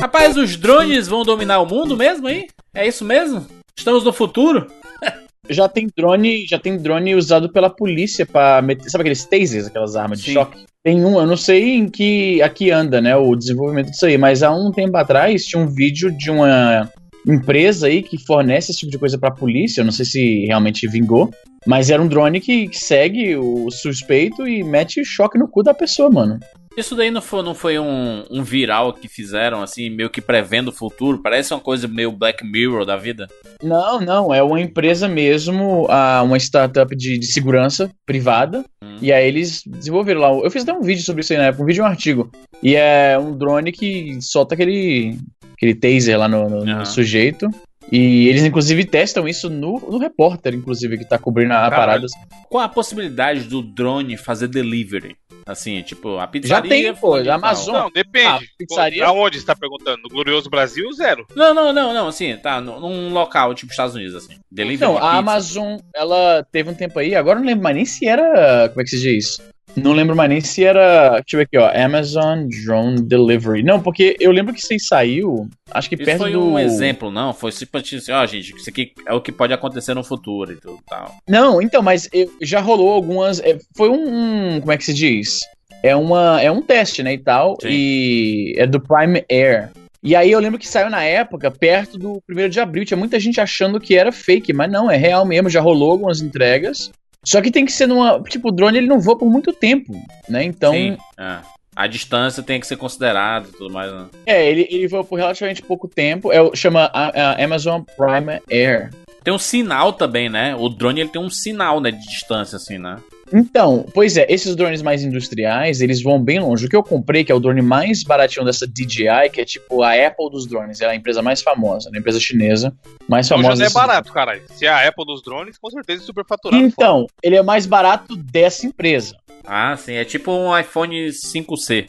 Rapaz, os drones vão dominar o mundo mesmo aí? É isso mesmo? Estamos no futuro? Já tem drone, já tem drone usado pela polícia para meter, sabe aqueles tasers, aquelas armas de Sim. choque? Tem um, eu não sei em que aqui anda, né, o desenvolvimento disso aí, mas há um tempo atrás tinha um vídeo de uma empresa aí que fornece esse tipo de coisa pra polícia, eu não sei se realmente vingou, mas era um drone que segue o suspeito e mete choque no cu da pessoa, mano. Isso daí não foi, não foi um, um viral que fizeram, assim, meio que prevendo o futuro? Parece uma coisa meio Black Mirror da vida. Não, não, é uma empresa mesmo, uma startup de, de segurança privada. Hum. E aí eles desenvolveram lá. Eu fiz até um vídeo sobre isso aí na época, um vídeo e um artigo. E é um drone que solta aquele, aquele taser lá no, no- no Aham. sujeito. E eles, inclusive, testam isso no, no repórter, inclusive, que tá cobrindo a Caralho. parada. Qual a possibilidade do drone fazer delivery? Assim, tipo, a Já pizzaria... tem, pô, fulano de a tal. Amazon. Não, depende. Ah, pizzaria? Aonde você tá perguntando? No Glorioso Brasil, zero. Não, não, não, não, assim, tá, num local, tipo Estados Unidos, assim. Delivery Então, a pizza. Amazon, ela teve um tempo aí, agora eu não lembro mais nem se era. Como é que se diz isso? Não lembro mais nem se era. Deixa eu ver aqui, ó. Amazon Drone Delivery. Não, porque eu lembro que isso aí saiu. Acho que Isso perto foi do. um exemplo, não? Foi simplesmente assim, ó, gente, isso aqui é o que pode acontecer no futuro e tudo tal. Não, então, mas já rolou algumas. é, foi um, um- Como é que se diz? É, uma, é um teste, né? E tal. Sim. E é do Prime Air. E aí eu lembro que saiu na época, perto do 1 de abril. Tinha muita gente achando que era fake, mas não, é real mesmo. Já rolou algumas entregas. Só que tem que ser numa. Tipo, o drone ele não voa por muito tempo, né? Então. Sim, é. A distância tem que ser considerada e tudo mais, né? É, ele, ele voa por relativamente pouco tempo. É, o- chama a- a Amazon Prime Air. Tem um sinal também, né? O drone ele tem um sinal, né, de distância, assim, né? Então, pois é, esses drones mais industriais, eles vão bem longe. O que eu comprei, que é o drone mais baratinho dessa DJI, que é tipo a Apple dos drones, ela é a empresa mais famosa, né? a empresa chinesa mais Então famosa. não é barato, caralho. Se é a Apple dos drones, com certeza é superfaturado. Então, ele é mais barato dessa empresa. Ah, sim, é tipo um iPhone 5C.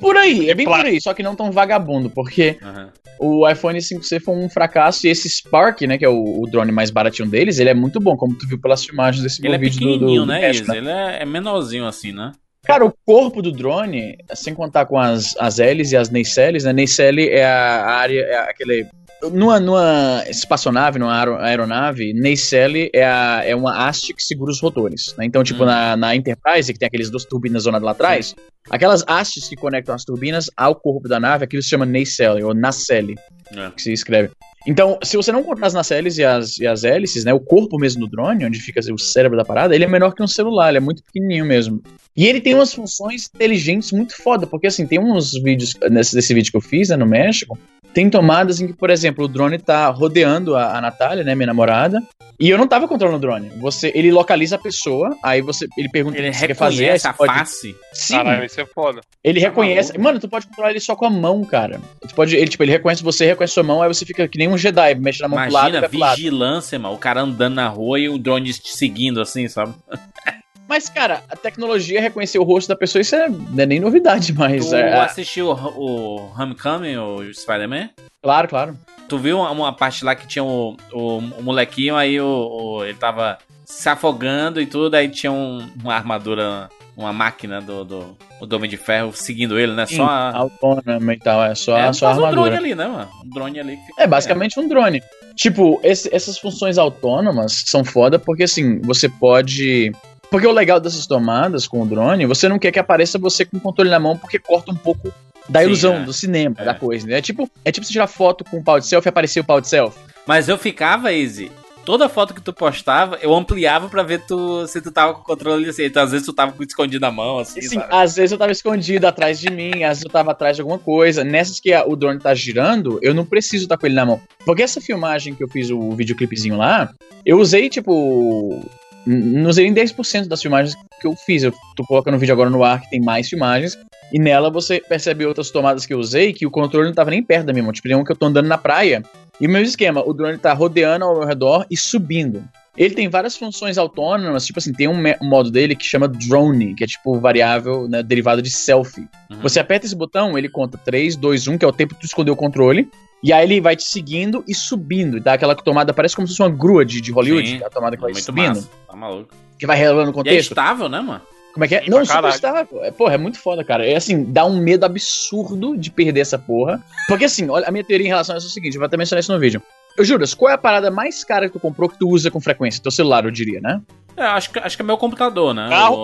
Por aí, é bem por aí, só que não tão vagabundo, porque Aham. o iPhone 5C foi um fracasso e esse Spark, né, que é o, o drone mais baratinho deles, ele é muito bom, como tu viu pelas filmagens desse Ele é vídeo do- pequenininho, do, do né, México, Isa? Ele é, é menorzinho assim, né? Cara, o corpo do drone, sem contar com as, as hélices e as nacelles, né? Nacelle é a área, é aquele. Numa, numa espaçonave, numa aero- aeronave, nacelle é, a, é uma haste que segura os rotores. Né? Então, tipo, Hum. na, na Enterprise, que tem aqueles duas turbinas zona lá atrás, aquelas hastes que conectam as turbinas ao corpo da nave, aquilo se chama nacelle, ou nacelle, É. que se escreve. Então, se você não contar as nacelles e as, e as hélices, né? O corpo mesmo do drone, onde fica o cérebro da parada, ele é menor que um celular, ele é muito pequenininho mesmo. E ele tem umas funções inteligentes muito foda, porque assim, tem uns vídeos, nesse desse vídeo que eu fiz, né, no México, tem tomadas em que, por exemplo, o drone tá rodeando a, a Natália, né, minha namorada, e eu não tava controlando o drone. Você, ele localiza a pessoa, aí você, ele pergunta Ele o que você quer fazer, aí reconhece a pode... face. Sim, Caralho, isso é foda. ele Tá reconhece. maluco. Mano, tu pode controlar ele só com a mão, cara. Tu pode, ele, tipo, ele reconhece você, reconhece sua mão, aí você fica que nem um Jedi, mexe na mão pro lado Imagina, pro lado. vigilância, mano. O cara andando na rua e o drone te seguindo, assim, sabe? Mas, cara, a tecnologia reconhecer o rosto da pessoa, isso é, não é nem novidade, mas. Tu é, assistiu o, o Homecoming, o Spider-Man? claro, claro. Tu viu uma, parte lá que tinha o, o, o molequinho, aí o, o- ele tava se afogando e tudo, aí tinha um- uma armadura, uma máquina do, do, do Homem de Ferro seguindo ele, né? Sim, Só a, autônoma e tal, é só, é, só a faz um drone armadura. ali, né, mano? Um drone ali. É basicamente um drone. Tipo, esse- essas funções autônomas são foda porque assim, você pode. Porque o legal dessas tomadas com o drone, você não quer que apareça você com o controle na mão porque corta um pouco da Sim, ilusão é. do cinema, É. da coisa. né? É tipo, é tipo você tirar foto com o pau de selfie e aparecer o pau de selfie. Mas eu ficava, Easy. Toda foto que tu postava, eu ampliava pra ver tu, se tu tava com o controle assim. Então, às vezes tu tava com escondido na mão, assim, Assim, sabe? às vezes eu tava escondido atrás de mim, às vezes eu tava atrás de alguma coisa. Nessas que a- o drone tá girando, eu não preciso estar com ele na mão. Porque essa filmagem que eu fiz, o videoclipezinho lá, eu usei, tipo. Não usei nem 10% das filmagens que eu fiz. Eu tô colocando o vídeo agora no ar que tem mais filmagens. E nela você percebe outras tomadas que eu usei que o controle não tava nem perto da minha mão. Tipo, tem um que eu tô andando na praia. E o meu esquema, o drone tá rodeando ao meu redor e subindo. Ele tem várias funções autônomas, tipo assim, tem um, um modo dele que chama drone, que é tipo variável, né, derivado de selfie. Uhum. Você aperta esse botão, ele conta 3, 2, 1, que é o tempo que tu esconder o controle, e aí ele vai te seguindo e subindo, e dá aquela tomada, parece como se fosse uma grua de, de Hollywood, Sim, a tomada que vai Muito subindo, massa. Tá maluco. que vai revelando o E é contexto. estável, né, mano? Como é que é? Sim, não, Super pô. É, porra, é muito foda, cara. É assim, dá um medo absurdo de perder essa porra. Porque assim, olha, a minha teoria em relação a isso é o seguinte, eu vou até mencionar isso no vídeo. Eu juro, qual é a parada mais cara que tu comprou que tu usa com frequência? Teu celular, eu diria, né? É, acho, que, acho que é meu computador, né? Carro?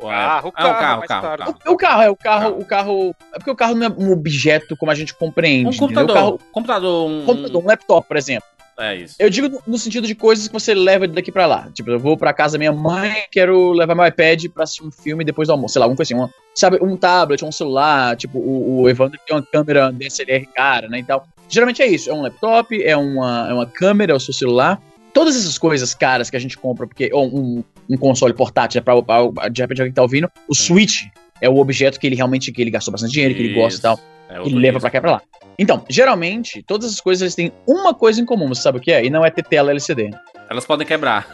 O, o, Carro, é, carro, é o carro, mais carro, carro. O, o carro, é o carro, o carro. É porque o carro não é um objeto como a gente compreende. Um computador. O carro, Computador, um, um computador, um laptop, por exemplo. É isso. Eu digo no, sentido de coisas que você leva daqui pra lá. Tipo, eu vou pra casa da minha mãe, quero levar meu iPad pra assistir um filme depois do almoço. Sei lá, alguma coisa assim. uma- sabe, um tablet, um celular. Tipo, o, o Evandro tem uma câmera DSLR cara, né? E tal. Geralmente é isso. É um laptop, é uma, é uma câmera, é o seu celular. Todas essas coisas caras que a gente compra, porque. Ou um, um console portátil, é pra, pra- de repente alguém tá ouvindo. O Switch é o objeto que ele realmente que ele gastou bastante dinheiro, que ele gosta e tal. É E outro leva pra cá e pra lá. Então, geralmente, todas essas coisas eles têm uma coisa em comum, você sabe o que é? E não é ter tela LCD. Elas podem quebrar.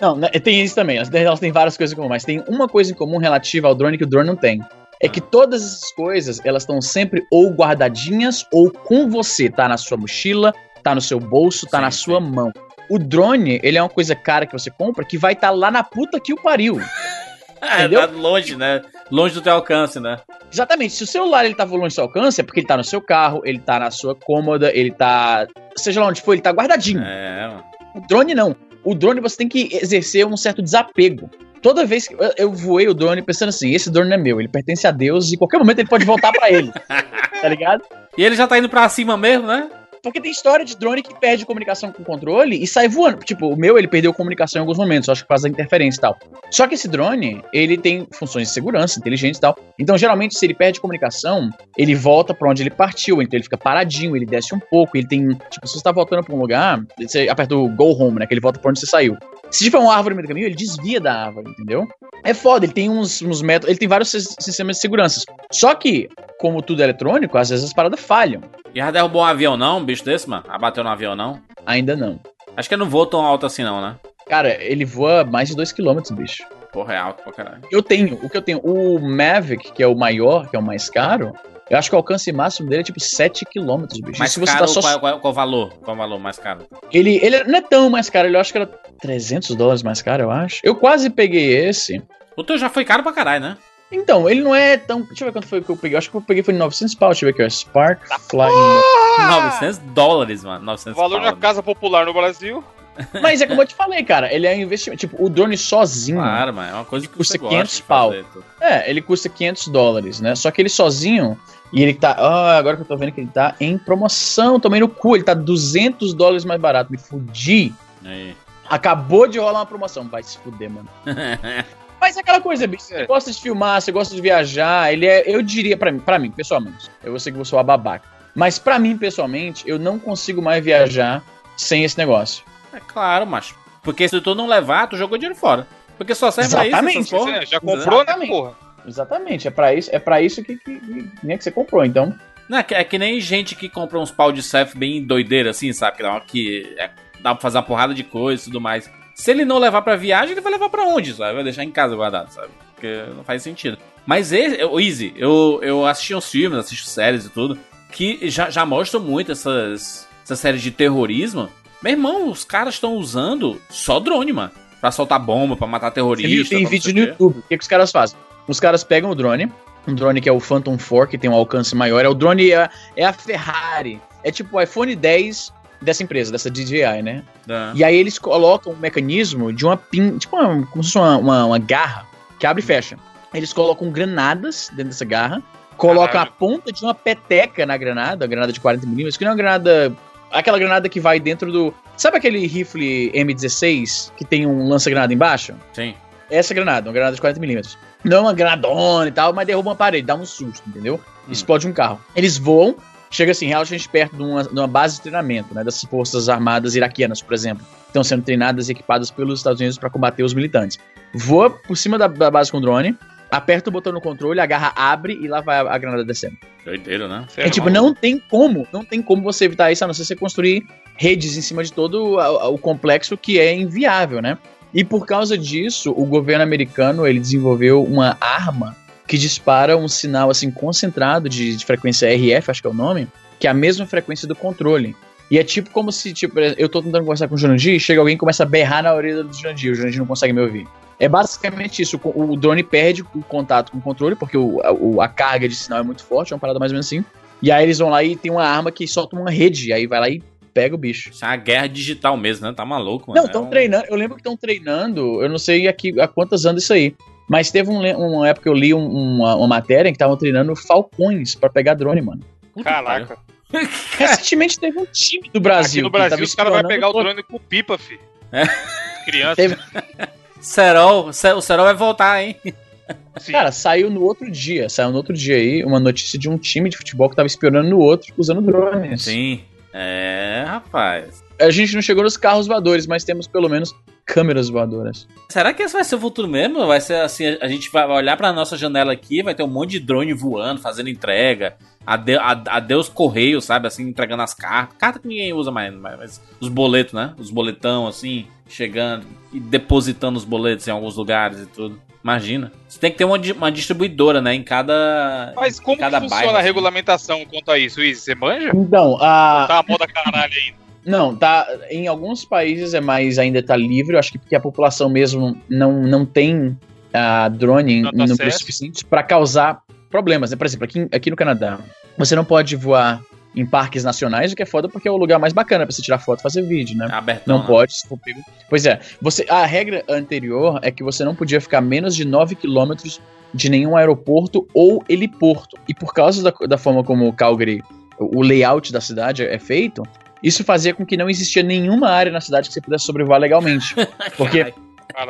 Não, né, tem isso também. Elas têm várias coisas em comum, mas tem uma coisa em comum relativa ao drone que o drone não tem. É que todas essas coisas, elas estão sempre ou guardadinhas ou com você. Tá na sua mochila, tá no seu bolso, tá Sim, na sim. sua mão. O drone, ele é uma coisa cara que você compra que vai estar lá na puta que o pariu. É, tá longe, né? Longe do teu alcance, né? Exatamente. Se o celular ele tá longe do seu alcance, é porque ele tá no seu carro, ele tá na sua cômoda, ele tá. Seja lá onde for, ele tá guardadinho. É, mano. O drone não. O drone você tem que exercer um certo desapego. Toda vez que eu- eu voei o drone pensando assim, esse drone não é meu, ele pertence a Deus e qualquer momento ele pode voltar pra ele. tá ligado? E ele já tá indo pra cima mesmo, né? Porque tem história de drone que perde comunicação com o controle e sai voando. Tipo, o meu ele perdeu comunicação em alguns momentos, acho que causa da interferência e tal. Só que esse drone, ele tem funções de segurança, inteligentes e tal. Então, geralmente, se ele perde comunicação, ele volta pra onde ele partiu. Então ele fica paradinho, ele desce um pouco, ele tem. Tipo, se você tá voltando pra um lugar, você aperta o go home, né? Que ele volta pra onde você saiu. Se tiver uma árvore no meio do caminho, ele desvia da árvore, entendeu? É foda, ele tem uns, uns métodos, ele tem vários sis- sistemas de segurança. Só que, como tudo é eletrônico, às vezes as paradas falham. E já derrubou um avião, não? Um bicho desse, mano? Abateu no avião, não? Ainda não. Acho que ele não voa tão alto assim, não, né? Cara, ele voa mais de 2km, bicho. Porra, é alto pra caralho. Eu tenho, o que eu tenho, o Mavic, que é o maior, que é o mais caro, eu acho que o alcance máximo dele é tipo 7km, bicho. Mais E se você caro, tá só. qual, qual, qual o valor? Qual o valor mais caro? Ele, ele não é tão mais caro, ele eu acho que era 300 dólares mais caro, eu acho. Eu quase peguei esse. O teu já foi caro pra caralho, né? Então, ele não é tão. Deixa eu ver quanto foi que eu peguei. Eu acho que eu peguei foi 900 pau. Deixa eu ver aqui, ó. Spark Flying. Ah! 900 dólares, mano. 900 Valor pau, na né? casa popular no Brasil. Mas é como eu te falei, cara. Ele é um investimento. Tipo, o drone sozinho. Claro, mano. É uma coisa que Custa você gosta 500 de pau. fazer. É, ele custa 500 dólares, né? Só que ele sozinho, e ele tá. Ah, agora que eu tô vendo que ele tá em promoção, tomei no cu, ele tá 200 dólares mais barato. Me fudi. Aí. Acabou de rolar uma promoção. Vai se fuder, mano. Mas é aquela coisa, bicho. Você É. gosta de filmar, você gosta de viajar. Ele é, eu diria pra mim, pra mim, pessoalmente. Eu sei que vou soar babaca. Mas pra mim, pessoalmente, eu não consigo mais viajar sem esse negócio. É claro, macho. Porque se tu não levar, tu jogou dinheiro fora. Porque só serve pra isso, Exatamente. Você já comprou, né, Exatamente. porra? Exatamente. É pra isso, é pra isso que, que, que, nem que você comprou. Então, Não, é, que, é que nem gente que compra uns pau de surf bem doideira, assim, sabe? Que dá, uma- que é- dá pra fazer uma porrada de coisa e tudo mais. Se ele não levar pra viagem, ele vai levar pra onde, sabe? Vai deixar em casa guardado, sabe? Porque não faz sentido. Mas esse, o Easy, eu, eu assisti uns filmes, assisto séries e tudo, que já, já mostram muito essas, essas séries de terrorismo. Meu irmão, os caras estão usando só drone, mano. Pra soltar bomba, pra matar terrorista. Tem não vídeo no. YouTube. O que, que os caras fazem? Os caras pegam o drone, um drone que é o Phantom 4, que tem um alcance maior. É o drone, é, é a Ferrari. É tipo o iPhone 10 dessa empresa, dessa DJI, né? Dá. E aí eles colocam um mecanismo de uma pin, tipo uma, como se fosse uma, uma, uma garra que abre e fecha. Eles colocam granadas dentro dessa garra, colocam Caralho. a ponta de uma peteca na granada, a granada de 40mm, que não é uma granada. Aquela granada que vai dentro do. Sabe aquele rifle M16 que tem um lança-granada embaixo? Sim. Essa granada, uma granada de 40mm. Não é uma granadona e tal, mas derruba uma parede, dá um susto, entendeu? Hum. Explode um carro. Eles voam, chega assim, relativamente perto de uma, de uma base de treinamento, né? Das forças armadas iraquianas, por exemplo. Estão sendo treinadas e equipadas pelos Estados Unidos para combater os militantes. Voa por cima da, da base com o drone, aperta o botão no controle, a garra abre e lá vai a, granada descendo. Doideiro, né? Você É, tipo, não tem como, não tem como você evitar isso, a não ser você construir redes em cima de todo o complexo que é inviável, né? E por causa disso, o governo americano ele desenvolveu uma arma que dispara um sinal assim concentrado de, de frequência RF, acho que é o nome, que é a mesma frequência do controle. E é tipo como se, tipo, eu tô tentando conversar com o Jurandir, chega alguém e começa a berrar na orelha do Jurandir, o Jurandir não consegue me ouvir. É basicamente isso. O, drone perde o contato com o controle, porque o, a, a, carga de sinal é muito forte, é uma parada mais ou menos assim. E aí eles vão lá e tem uma arma que solta uma rede, aí vai lá e pega o bicho. Isso é uma guerra digital mesmo, né? Tá maluco, mano. Não, estão é um... treinando. Eu lembro que estão treinando, eu não sei aqui há quantas anos isso aí. Mas teve um, uma época que eu li um, uma, uma, matéria que estavam treinando falcões para pegar drone, mano. Caraca. Recentemente teve um time do Brasil. Aqui no Brasil os caras vão pegar o drone com pipa, fi. É. Criança. Teve... Serol, o Serol vai voltar, hein? Sim. Cara, saiu no outro dia, saiu no outro dia aí uma notícia de um time de futebol que tava espionando no outro usando drones. Sim. É, rapaz. A gente não chegou nos carros voadores, mas temos pelo menos câmeras voadoras. Será que esse vai ser o futuro mesmo? Vai ser assim, a gente vai olhar pra nossa janela aqui, vai ter um monte de drone voando, fazendo entrega. Ade adeus correio, sabe? Assim, entregando as cartas. Carta que ninguém usa mais, mas os boletos, né? Os boletão, assim, chegando e depositando os boletos em alguns lugares e tudo. Imagina. Você tem que ter uma, uma distribuidora, né? Em cada. Mas como cada funciona bairro, a assim. regulamentação quanto a isso, Izzy? Você manja? Então, a. Tá a moda caralho ainda. Não, tá. Em alguns países é mais ainda tá livre. Eu acho que porque a população mesmo não, não tem uh, drone no número suficiente para causar problemas. Né? Por exemplo, aqui, aqui no Canadá, você não pode voar em parques nacionais, o que é foda porque é o lugar mais bacana para você tirar foto e fazer vídeo, né? Abertão, não né? pode. Pois é, você, a regra anterior é que você não podia ficar menos de 9 quilômetros de nenhum aeroporto ou heliporto. E por causa da, da forma como o Calgary, o layout da cidade é feito, isso fazia com que não existia nenhuma área na cidade que você pudesse sobrevoar legalmente. Porque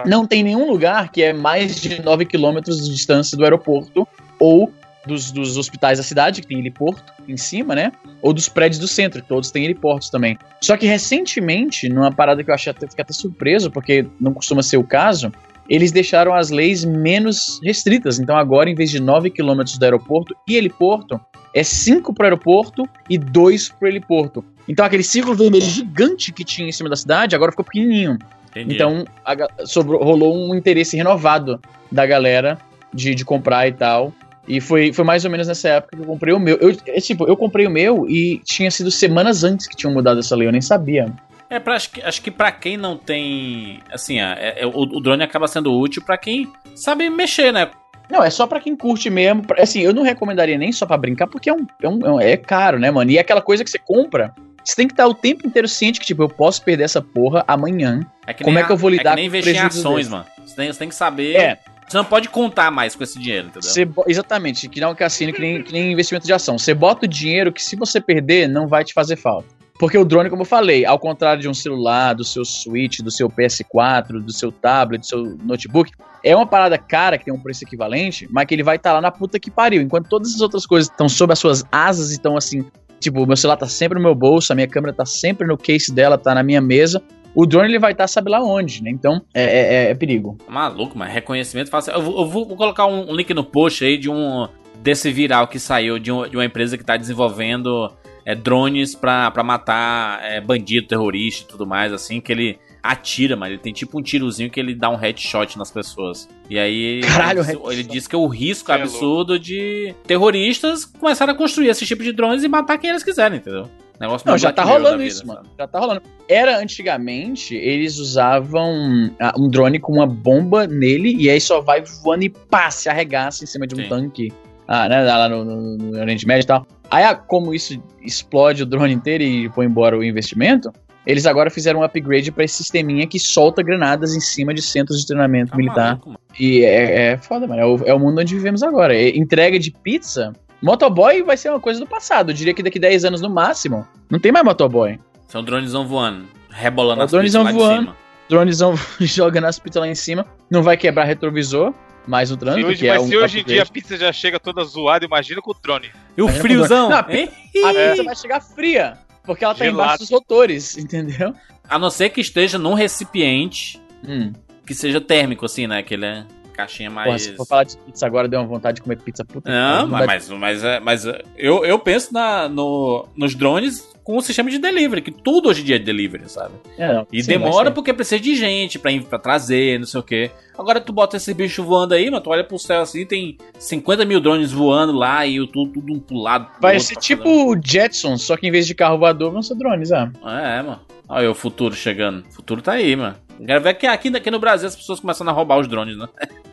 não tem nenhum lugar que é mais de 9 quilômetros de distância do aeroporto ou dos, dos, hospitais da cidade, que tem heliporto em cima, né? Ou dos prédios do centro, que todos têm heliportos também. Só que recentemente, numa parada que eu achei até, fiquei até surpreso, porque não costuma ser o caso, eles deixaram as leis menos restritas. Então agora, em vez de 9 quilômetros do aeroporto e heliporto, é 5 para o aeroporto e 2 para o heliporto. Então aquele círculo vermelho gigante que tinha em cima da cidade agora ficou pequenininho. Entendi. Então a, sobrou, rolou um interesse renovado da galera de, de comprar e tal. E foi, foi mais ou menos nessa época que eu comprei o meu. Eu, é, tipo, eu comprei o meu e tinha sido semanas antes que tinham mudado essa lei, eu nem sabia. É, pra, acho, que, acho que pra quem não tem. Assim, é, é, o, o drone acaba sendo útil para quem sabe mexer, né? Não, é só para quem curte mesmo. Assim, eu não recomendaria nem só para brincar, porque é, um, é, um, é caro, né, mano? E é aquela coisa que você compra, você tem que estar o tempo inteiro ciente que, tipo, eu posso perder essa porra amanhã. É Como é que eu vou lidar é que nem investir em ações, desse? mano. Você tem, você tem que saber. É. Você não pode contar mais com esse dinheiro, entendeu? Você, exatamente, que não é um cassino, que nem, que nem investimento de ação. Você bota o dinheiro que se você perder, não vai te fazer falta. Porque o drone, como eu falei, ao contrário de um celular, do seu Switch, do seu PS4, do seu tablet, do seu notebook, é uma parada cara que tem um preço equivalente, mas que ele vai estar tá lá na puta que pariu. Enquanto todas as outras coisas estão sob as suas asas e estão assim, tipo, meu celular tá sempre no meu bolso, a minha câmera tá sempre no case dela, tá na minha mesa. O drone ele vai estar tá, sabe lá onde, né? Então é, é, é, é perigo. Maluco, mas reconhecimento fácil. Eu, vou, eu vou colocar um, link no post aí de um desse viral que saiu de, um, de uma empresa que está desenvolvendo é, drones pra matar é, bandido, terrorista e tudo mais, assim, que ele atira, mas ele tem tipo um tirozinho que ele dá um headshot nas pessoas. E aí Caralho, ele, ele diz que é o risco é absurdo de terroristas começarem a construir esse tipo de drones e matar quem eles quiserem, entendeu? Negócio não, já tá rolando vida, isso, mano. Já tá rolando. Era antigamente, eles usavam ah, um drone com uma bomba nele e aí só vai voando e pá, se arregaça em cima de um Sim. tanque. Ah, né, lá no, no, no Oriente Médio e tal. Aí, ah, como isso explode o drone inteiro e põe embora o investimento, eles agora fizeram um upgrade para esse sisteminha que solta granadas em cima de centros de treinamento ah, militar. Maluco, e é, é foda, mano. É o, é o, mundo onde vivemos agora. É, entrega de pizza. Motoboy vai ser uma coisa do passado. Eu diria que daqui 10 anos no máximo, não tem mais motoboy. São dronezão voando, rebolando é, as dronezão voando, lá Dronezão jogando as pizzas lá em cima. Não vai quebrar retrovisor mais o trânsito. Hoje, mas é um se hoje em dia a pizza já chega toda zoada, imagina com o drone. E o friozão? Não, a, pizza, a pizza vai chegar fria. Porque ela tá Gelado. embaixo dos rotores, entendeu? A não ser que esteja num recipiente hum. que seja térmico, assim, né? Que ele é caixinha mais. Porra, se for falar de pizza agora, deu uma vontade de comer pizza puta. Não, mas, mas, mas, mas, mas eu, eu penso na, no, nos drones com o sistema de delivery, que tudo hoje em dia é delivery, sabe? É, não, e sim, demora porque precisa de gente pra, ir, pra trazer, não sei o quê. Agora tu bota esse bicho voando aí, mano, tu olha pro céu assim, tem 50 mil drones voando lá e tudo, tudo um pro lado. Pro Vai ser tipo o Jetsons, só que em vez de carro voador vão ser drones, ah. É, mano. Olha o futuro chegando. O futuro tá aí, mano. Quero ver que aqui, aqui no Brasil as pessoas começam a roubar os drones, né?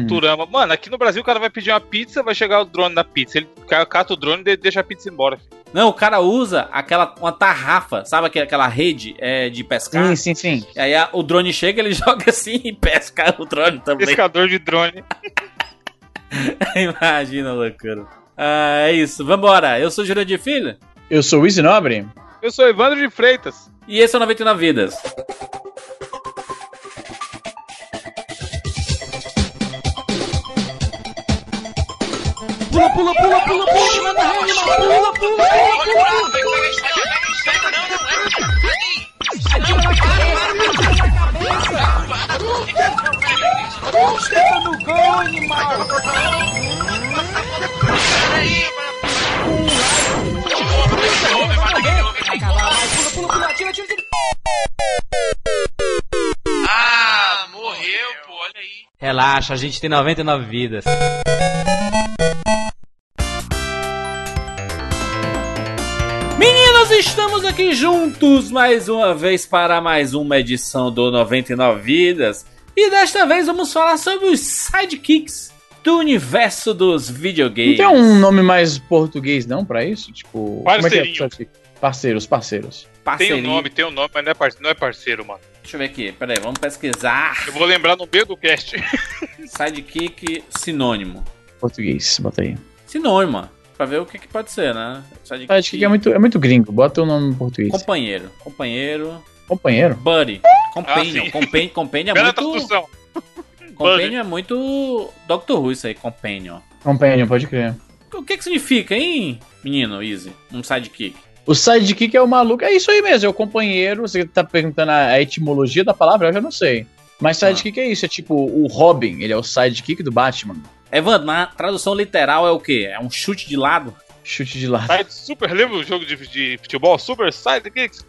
Futurama. Mano, aqui no Brasil o cara vai pedir uma pizza, vai chegar o drone da pizza. Ele cata o drone e deixa a pizza embora. filho. Não, o cara usa aquela uma tarrafa, sabe aquela, aquela rede é, de pescar? Sim, sim, sim. E aí a- o drone chega, ele joga assim e pesca o drone também. Pescador de drone. Imagina a loucura. Ah, é isso, vambora. Eu sou Júlio de Filho Eu sou o Easy Nobre. Eu sou Evandro de Freitas. e esse é o 99 Vidas. Ah, morreu, pô, olha aí. Relaxa, a gente tem 99 vidas. Meninos, estamos aqui juntos mais uma vez para mais uma edição do 99 Vidas. E desta vez vamos falar sobre os sidekicks do universo dos Não videogames. tem um nome mais português, não, pra isso? Tipo. Como é que é? Parceirinho. Parceiros, parceiros. Tem Parceria. um nome, tem um nome, mas não é parceiro, não é parceiro, mano. Deixa eu ver aqui, peraí, vamos pesquisar. Eu vou lembrar no meio do cast. Sidekick sinônimo. Português, bota aí. Sinônimo, pra ver o que, que pode ser, né? Sidekick, Acho que é muito, é muito gringo. Bota o nome em português. Companheiro. Companheiro. Companheiro. Buddy. Companion. sim. Companion, companion é muito. tradução. Companion é muito. Doctor Who isso aí, Companion. Companion, pode crer. O que que significa, hein, menino Easy? Um sidekick. O sidekick é o maluco. É isso aí mesmo, é o companheiro. Você tá perguntando a, a etimologia da palavra, eu já não sei. Mas sidekick é isso, é tipo o Robin, ele é o sidekick do Batman. Evandro, na tradução literal é o quê? É um chute de lado? Chute de lado. Side Super, lembra o jogo de, de futebol? Super Sidekicks?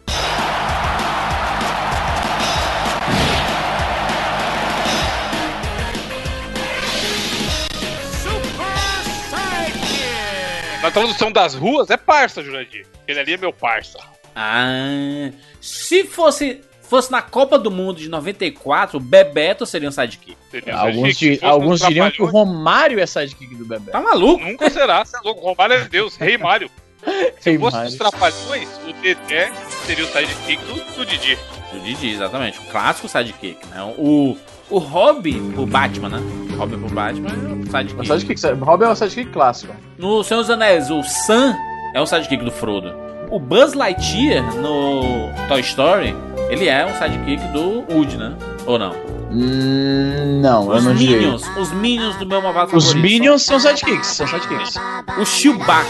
Na tradução das ruas é parça, Jurandir. Ele ali é meu parça. Ah. Se fosse. Fosse na Copa do Mundo de 94, o Bebeto seria um sidekick. Seria Alguns, sidekick. di- alguns diriam que o Romário é sidekick do Bebê. Tá maluco? Nunca será, você é louco. Romário é Deus, Rei Mário. Se Rei fosse Mário. os Trapalhões, o Dedé seria o sidekick do, do Didi. O Didi, exatamente. O clássico sidekick, né? O, o Robin pro Batman, né? O Robin pro Batman é um O sidekick. sidekick, Robin é o sidekick clássico. No Senhor dos Anéis, o Sam é o sidekick do Frodo. O Buzz Lightyear no Toy Story, ele é um sidekick do Woody, né? Ou não? Hum, não, eu Os não diria. Minions, os Minions do meu malvado Os favorito. Minions são sidekicks, são sidekicks. O Chewbacca,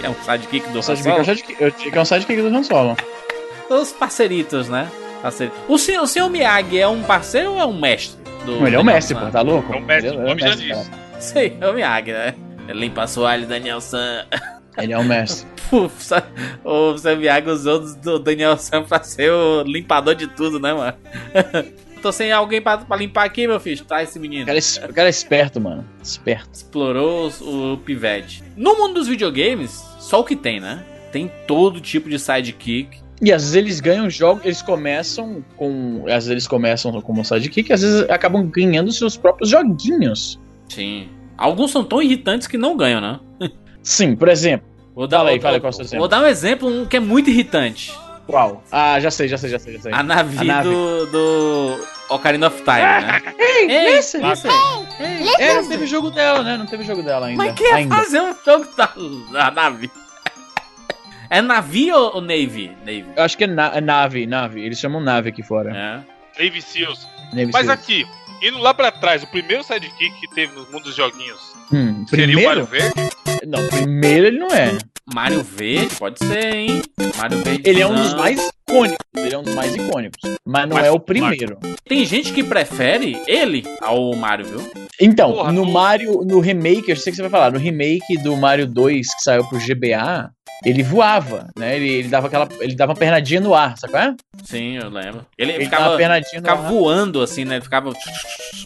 que é um sidekick do O Han sidekick é um Solo. sidekick, eu diria que é um sidekick do Han Solo. Os parceiritos, né? Parceiro. O, senhor, o senhor Miyagi é um parceiro ou é um mestre? Do Ele é o mestre, pô, tá louco? É o mestre, o nome já mestre, diz. Sei, é o Miyagi, né? Limpa a soalho, Daniel San. Ele é o mestre. Puf, o Sam Miyagi usou do- do Daniel Sam pra ser o limpador de tudo, né, mano? Tô sem alguém pra, pra limpar aqui, meu filho. Tá esse O menino. cara, é, o cara é esperto, mano. Esperto. Explorou os- o, pivete. No mundo dos videogames, só o que tem, né? Tem todo tipo de sidekick. E às vezes eles ganham jogos, eles começam com. Às vezes eles começam como sidekick, às vezes acabam ganhando seus próprios joguinhos. Sim. Alguns são tão irritantes que não ganham, né? Sim, por exemplo. Vou dar, Fala aí, fala aí qual é o seu exemplo. Vou dar um exemplo, um que é muito irritante. Qual? Ah, já sei, já sei, já sei, já sei. A nave, A nave. do, do Ocarina of Time, né? Ei, Ei, listen, isso listen. É, não teve jogo dela, né? Não teve jogo dela ainda. Mas quem ia ainda. fazer um jogo da, da nave? É navio ou, ou navy? Navy. Eu acho que é, na- é nave, nave. Eles chamam nave aqui fora. É. Navy Seals. Navy Mas Seals. aqui, indo lá pra trás, o primeiro sidekick que teve no mundo dos joguinhos Hum, seria o Mario primeiro? Verde? Não, primeiro ele não é. Mario Verde, pode ser, hein? Mario Verde. Ele é um dos mais icônicos. Ele é um dos mais icônicos. Mas não Mas é o o primeiro. Tem gente que prefere ele ao Mario, viu? Então, Porra, no Mario, no remake, eu sei que você vai falar, no remake do Mario 2 que saiu pro GBA, ele voava, né? Ele, ele dava aquela. Ele dava uma pernadinha no ar, sabe qual é? Sim, eu lembro. Ele, Ele ficava, uma pernadinha no ficava ar. voando assim, né? Ele ficava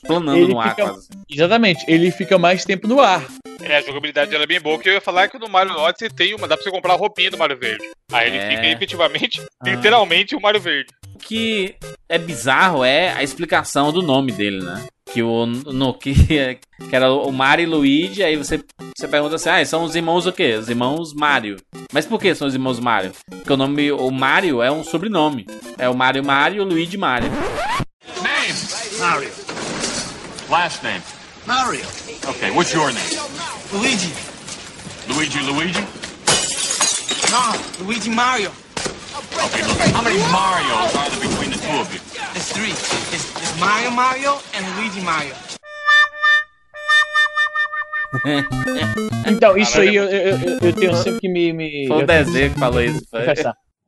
planando Ele no ar fica- quase. Exatamente, ele fica mais tempo no ar. É, a jogabilidade era bem boa, que eu ia falar que no Mario Odyssey tem uma, dá pra você comprar a roupinha do Mario Verde. Aí ele É. fica efetivamente, Ah. literalmente, o Mario Verde. Que é bizarro é a explicação do nome dele, né? Que o no que, que era o Mario e Luigi, aí você, você pergunta assim: "Ah, são os irmãos o quê? Os irmãos Mario". Mas por que são os irmãos Mario? Porque o nome o Mario é um sobrenome. É o Mario Mario e o Luigi Mario. Name? Mario. Last name? Mario. Okay, what's your name? Luigi. Luigi Luigi? No, Luigi Mario. Okay, look, how many Marios are there between the two of you? There's three. It's, it's Mario Mario and Luigi Mario. Então, isso aí eu, eu, eu- tenho sempre que me. me Foi o desenho que falou isso. foi.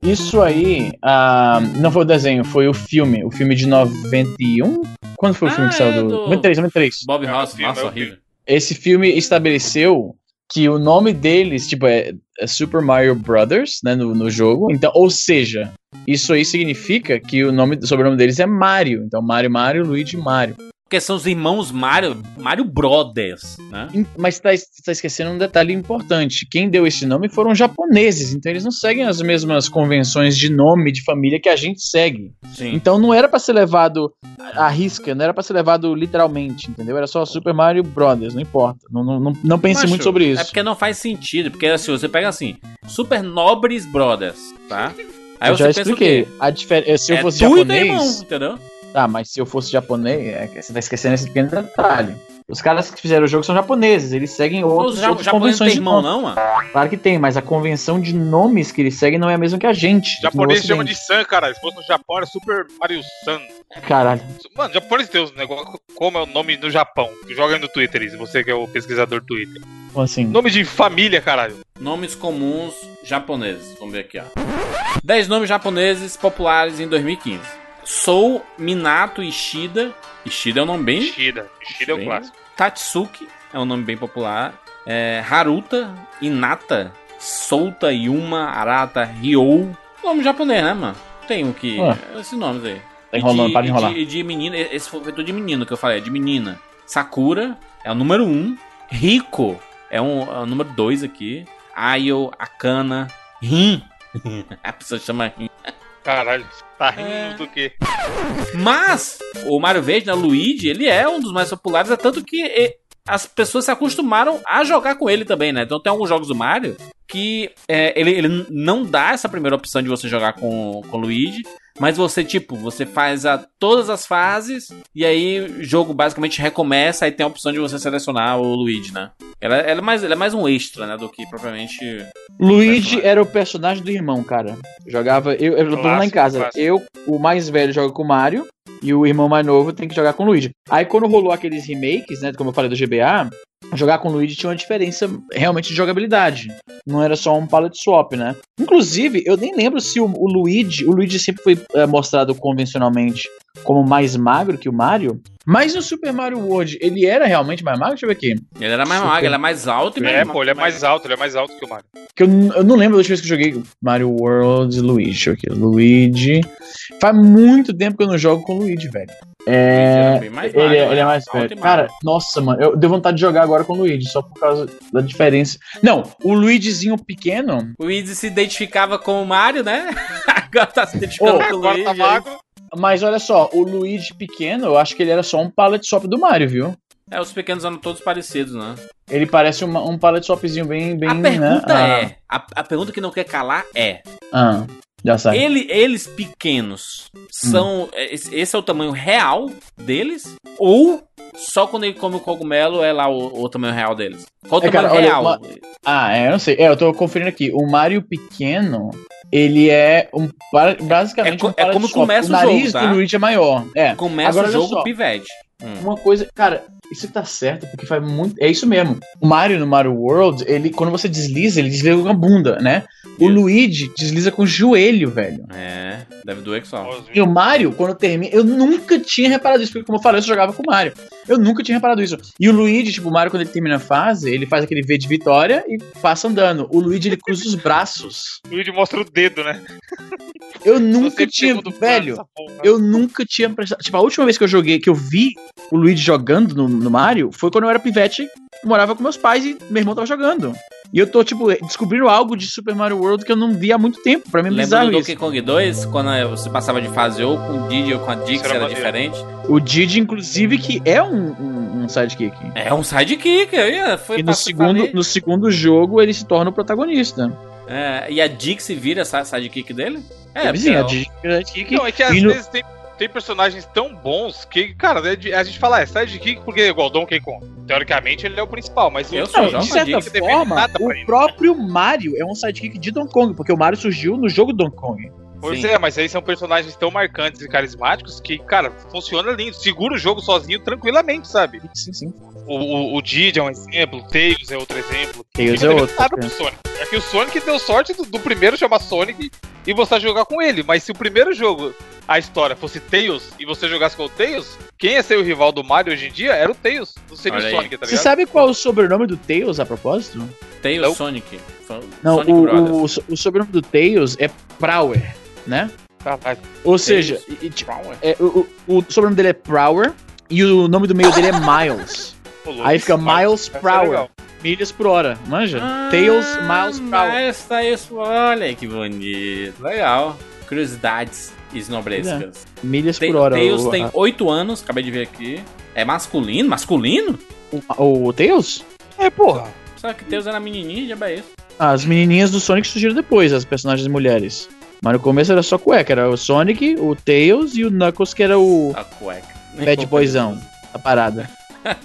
Isso aí, ah, não foi o desenho, foi o filme. O filme de 91? Quando foi o filme Ah, que saiu é do. do- 93, 93. Bob Ross, nossa, é o horrível. Esse filme estabeleceu que o nome deles, tipo, é, é Super Mario Brothers, né, no, no jogo. Então, ou seja, isso aí significa que o nome, o sobrenome deles é Mario. Então, Mario, Mario, Luigi, Mario. Porque são os irmãos Mario, Mario Brothers, né? Mas tá, tá esquecendo um detalhe importante. Quem deu esse nome foram japoneses, então eles não seguem as mesmas convenções de nome de família que a gente segue. Sim. Então não era pra ser levado à risca, não era pra ser levado literalmente, entendeu? Era só Super Mario Brothers, não importa. Não, não, não, não pense Macho, muito sobre isso. É porque não faz sentido, porque assim, você pega assim, Super Nobres Brothers, tá? Aí eu já expliquei. A diferença. Se eu é fosse teu irmão, japonês. entendeu? Tá, mas se eu fosse japonês, é que você tá esquecendo esse pequeno detalhe. Os caras que fizeram o jogo são japoneses, eles seguem outros, Os ja outras convenções tem de irmão, não, mano? Claro que tem, mas a convenção de nomes que eles seguem não é a mesma que a gente. Japonês chama de Sun, cara. Se fosse no Japão, era Super Mario Sun. Caralho. Mano, japonês tem os negócios. Como é o nome no Japão? Joga aí no Twitter isso, você que é o pesquisador do Twitter. Como assim? Nome de família, caralho. Nomes comuns japoneses. Vamos ver aqui, ó. 10 nomes japoneses populares em 2015. Sou Minato Ishida. Ishida é um nome bem. Ishida. Ishida é o bem- clássico. Tatsuki é um nome bem popular. É, Haruta, Inata, Souta, Yuma, Arata, Ryo. Nome japonês, né, mano? Tem o que. Ué. Esses nomes aí. Tá enrolando, E para de e enrolar. de, e de menina, esse foi tudo de menino que eu falei, é de menina. Sakura é o número 1. Um. Rico é, um, é o número 2 aqui. Ayo, Akana, Rin. A pessoa chama Rin. Caralho. Tá rindo É. do quê? Mas o Mario Verde, né, o Luigi, ele é um dos mais populares, é tanto que e, as pessoas se acostumaram a jogar com ele também, né? Então tem alguns jogos do Mario que é, ele, ele não dá essa primeira opção de você jogar com, com o Luigi, mas você, tipo, você faz a, todas as fases e aí o jogo basicamente recomeça e tem a opção de você selecionar o Luigi, né? Ela, ela é, mais, ela é mais um extra, né? Do que propriamente. Luigi era o personagem do irmão, cara. Jogava. Eu, eu tô falando lá em Clássico, casa. clássico. Eu, o mais velho, joga com o Mario. E o irmão mais novo tem que jogar com o Luigi. Aí quando rolou aqueles remakes, né? Como eu falei do GBA, jogar com o Luigi tinha uma diferença realmente de jogabilidade. Não era só um palette swap, né? Inclusive, eu nem lembro se o, o Luigi. O Luigi sempre foi é, mostrado convencionalmente como mais magro que o Mario. Mas no Super Mario World, ele era realmente mais magro? Deixa eu ver aqui. Ele era mais Super. magro, ele é mais alto e mais É, pô, ele é mais alto, ele é mais alto que o Mario. Que eu, eu não lembro da última vez que eu joguei Mario World Luigi. Deixa eu ver aqui. Luigi. Faz muito tempo que eu não jogo com o Luigi, velho. É. bem mais Ele, magro, é- ele né? é mais Alto velho. Cara, nossa, mano, eu dei vontade de jogar agora com o Luigi, só por causa da diferença. Não, o Luigizinho pequeno. O Luigi se identificava com o Mario, né? Agora tá se identificando Ô, com o Agora Luigi. tá. Mas olha só, o Luigi pequeno, eu acho que ele era só um palette swap do Mario, viu? É, os pequenos eram todos parecidos, né? Ele parece uma- um palette swapzinho bem. bem a pergunta né? é: a, a pergunta que não quer calar é: Ah, ah, já sabe. ele, eles pequenos são. Esse, esse é o tamanho real deles? Ou só quando ele come o cogumelo é lá o, o tamanho real deles? Qual o É, tamanho cara, olha, real? uma- Ah, é, eu não sei. É, eu tô conferindo aqui. O Mario pequeno, ele é um ba- basicamente É um é como começa o o nariz jogo, tá? do Luigi é maior. É. Começa Agora, o olha jogo pivete. Hum. Uma coisa, cara, isso tá certo, porque faz muito. É isso mesmo. O Mario no Mario World, ele, quando você desliza, ele desliza com a bunda, né? O Isso. Luigi desliza com o joelho, velho. É, deve doer que só. E o Mario, quando termina, eu nunca tinha reparado isso, porque como eu falei, eu só jogava com o Mario. Eu nunca tinha reparado isso. E o Luigi, tipo, o Mario, quando ele termina a fase, ele faz aquele V de vitória e passa andando. O Luigi, ele cruza os braços. O Luigi mostra o dedo, né? Eu nunca tinha, velho, porra. eu nunca tinha prestado. Tipo, a última vez que eu joguei, que eu vi o Luigi jogando no, no Mario, foi quando eu era pivete, morava com meus pais e meu irmão tava jogando. E eu tô, tipo, descobrindo algo de Super Mario World que eu não vi há muito tempo. Pra mim é Lembra bizarro do isso. Donkey Kong 2, quando você passava de fase ou com o Diddy ou com a Dix, era era diferente? O Didi, inclusive, que é um, um, um sidekick. É um sidekick, ia, foi E no pra- segundo, no segundo jogo ele se torna o protagonista. É, e a Dix vira sidekick dele? É, É, vizinha, a porque Didi é sidekick. Não, é que às E no- vezes tem, tem personagens tão bons que, cara, é de- a gente fala, é sidekick porque é igual Donkey Kong. Teoricamente ele é o principal, mas o Eu sou Não, de certa forma, o próprio Mario é um sidekick de Donkey Kong, porque o Mario surgiu no jogo Donkey Kong. Pois Sim. é, mas aí são personagens tão marcantes e carismáticos que, cara, funciona lindo. Segura o jogo sozinho tranquilamente, sabe? Sim, sim. O, o, o Didi é um exemplo, o Tails é outro exemplo. Tails é deu outro. nada pro Sonic. É que o Sonic deu sorte do, do primeiro chamar Sonic e você jogar com ele. Mas se o primeiro jogo, a história, fosse Tails e você jogasse com o Tails, quem ia ser o rival do Mario hoje em dia era o Tails. Não seria Olha o aí. Sonic, tá Você ligado? sabe qual é o sobrenome do Tails a propósito? o Não. Sonic. Não, Sonic o, Brothers. o, o sobrenome do Tails é Prower, né? Caralho. Ou seja, e- e, tipo, é, o, o, o sobrenome dele é Prower e o nome do meio dele é Miles. Aí fica Miles é Prower. Milhas por hora, manja? Ah, Tails, Miles Prower. Miles tá isso, olha aí que bonito. Legal. Curiosidades esnobrescas. Milhas Tem, por hora. Tails o, tem a- 8 anos, acabei de ver aqui. É masculino? Masculino? o, o Tails? É, porra. Sabe que Tails era menininho, já é isso. Ah, As menininhas do Sonic surgiram depois, as personagens mulheres. Mas no começo era só cueca, era o Sonic, o Tails e o Knuckles, que era o A cueca. bad boyzão da parada.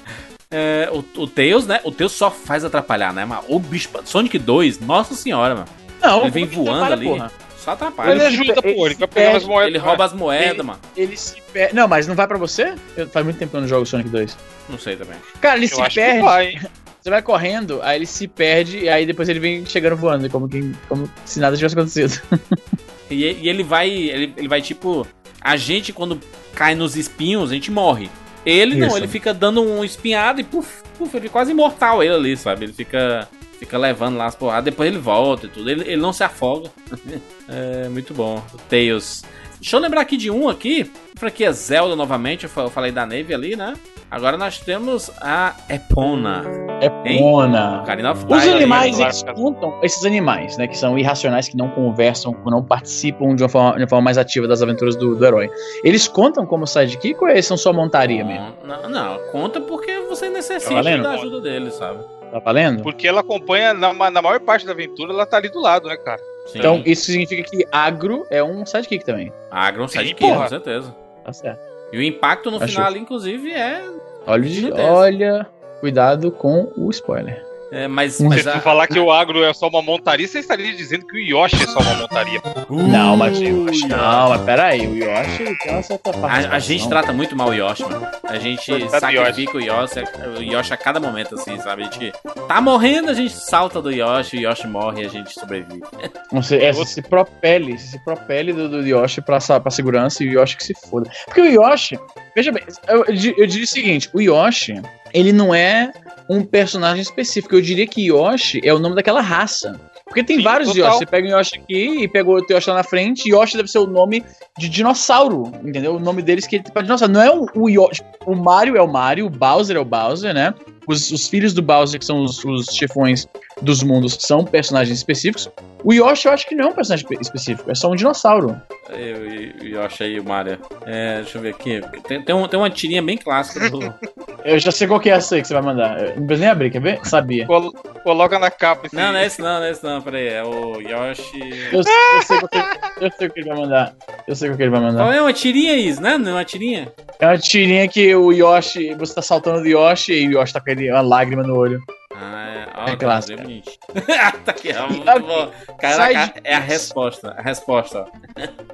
É, o, o Tails, né? O Tails só faz atrapalhar, né? Mas o bicho. Sonic 2, nossa senhora, mano. Não, Ele vem voando ali. porra? Só Ele atrapalha. Ele ajuda, pô. Ele pegar as moedas. Ele rouba as moedas, Ele- mano. Ele se perde. Não, mas não vai pra você? Eu- faz muito tempo que eu não jogo Sonic 2. Não sei também. Cara, ele Eu se acho que perde. vai, hein? Você vai correndo, aí ele se perde, e aí depois ele vem chegando voando, como, que, como se nada tivesse acontecido. E, e ele vai. Ele, ele vai tipo. A gente, quando cai nos espinhos, a gente morre. Ele não, Isso. ele fica dando um espinhado e puf, puf, ele é quase imortal ele ali, sabe? Ele fica. Fica levando lá as porradas, depois ele volta e tudo. Ele, ele não se afoga. é muito bom. O Tails. Deixa eu lembrar aqui de um aqui. Franquia Zelda novamente. Eu falei da Neve ali, né? Agora nós temos a Epona. É pona. Ocarina of Os animais, Aí, eles contam, esses animais, né, que são irracionais, que não conversam, que não participam de uma forma, de uma forma mais ativa das aventuras do, do herói. Eles contam como sidekick ou eles são só montaria mesmo? Não, não, conta porque você necessita Tá da ajuda dele, sabe? Tá valendo? Porque ela acompanha, na, na maior parte da aventura, ela tá ali do lado, né, cara? Sim. Então, isso significa que agro é um sidekick também. Agro Sim, sidekick, porra. com certeza. Tá certo. E o impacto no Acho- final ali, inclusive, é. Olha, de- olha, cuidado com o spoiler. É mas, mas Se a- tu falar que o agro é só uma montaria, você estaria dizendo que o Yoshi é só uma montaria. Não, mas o Yoshi. Não, mas peraí, o Yoshi tem uma certa a, a gente trata muito mal o Yoshi, mano. A gente Coitado do sacrifica o Yoshi, o Yoshi a cada momento, assim, sabe? A gente tá morrendo, a gente salta do Yoshi, o Yoshi morre e a gente sobrevive. Você, é, você se propele, você se propele do, do Yoshi pra, pra segurança e o Yoshi que se foda. Porque o Yoshi, veja bem, eu, eu, eu diria o seguinte: o Yoshi, ele não é um personagem específico. Eu diria que Yoshi é o nome daquela raça. Porque tem Sim, vários total. Yoshi. Você pega um Yoshi aqui e pegou o Yoshi lá na frente. Yoshi deve ser o nome de dinossauro, entendeu? O nome deles que ele para dinossauro. Não é o, o Yoshi. O Mario é o Mario, o Bowser é o Bowser, né? Os, os filhos do Bowser, que são os, os chefões dos mundos, são personagens específicos. O Yoshi eu acho que não é um personagem espe- específico, é só um dinossauro. Eu, e o Yoshi aí, o Mario. É, deixa eu ver aqui. Tem, tem, um- tem uma tirinha bem clássica do. Eu já sei qual que é essa aí que você vai mandar. Eu não preciso nem abrir, quer ver? Sabia. Col- coloca na capa esse Não, não é esse não, não é esse não, peraí. É o Yoshi. Eu, eu sei qual que, eu sei o que ele vai mandar. Eu sei o que ele vai mandar. é uma tirinha isso, né? Não é uma tirinha? É uma tirinha que o Yoshi, você tá saltando do Yoshi e o Yoshi tá com uma lágrima no olho. Ah, é, É ó, clássico. tá tá aqui, ó, muito bom. Caraca, é a resposta. A resposta.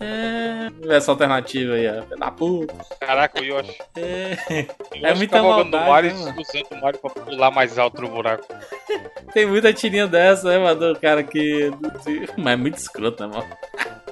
É, essa alternativa aí, ó. Da puta. Caraca, o Yoshi. É, O Yoshi É muita ficava jogando no maldade, Mario né, e usando o Mario pra pular mais alto no buraco. tem muita tirinha dessa, né, mano? Do cara que. Mas é muito escroto, né, mano?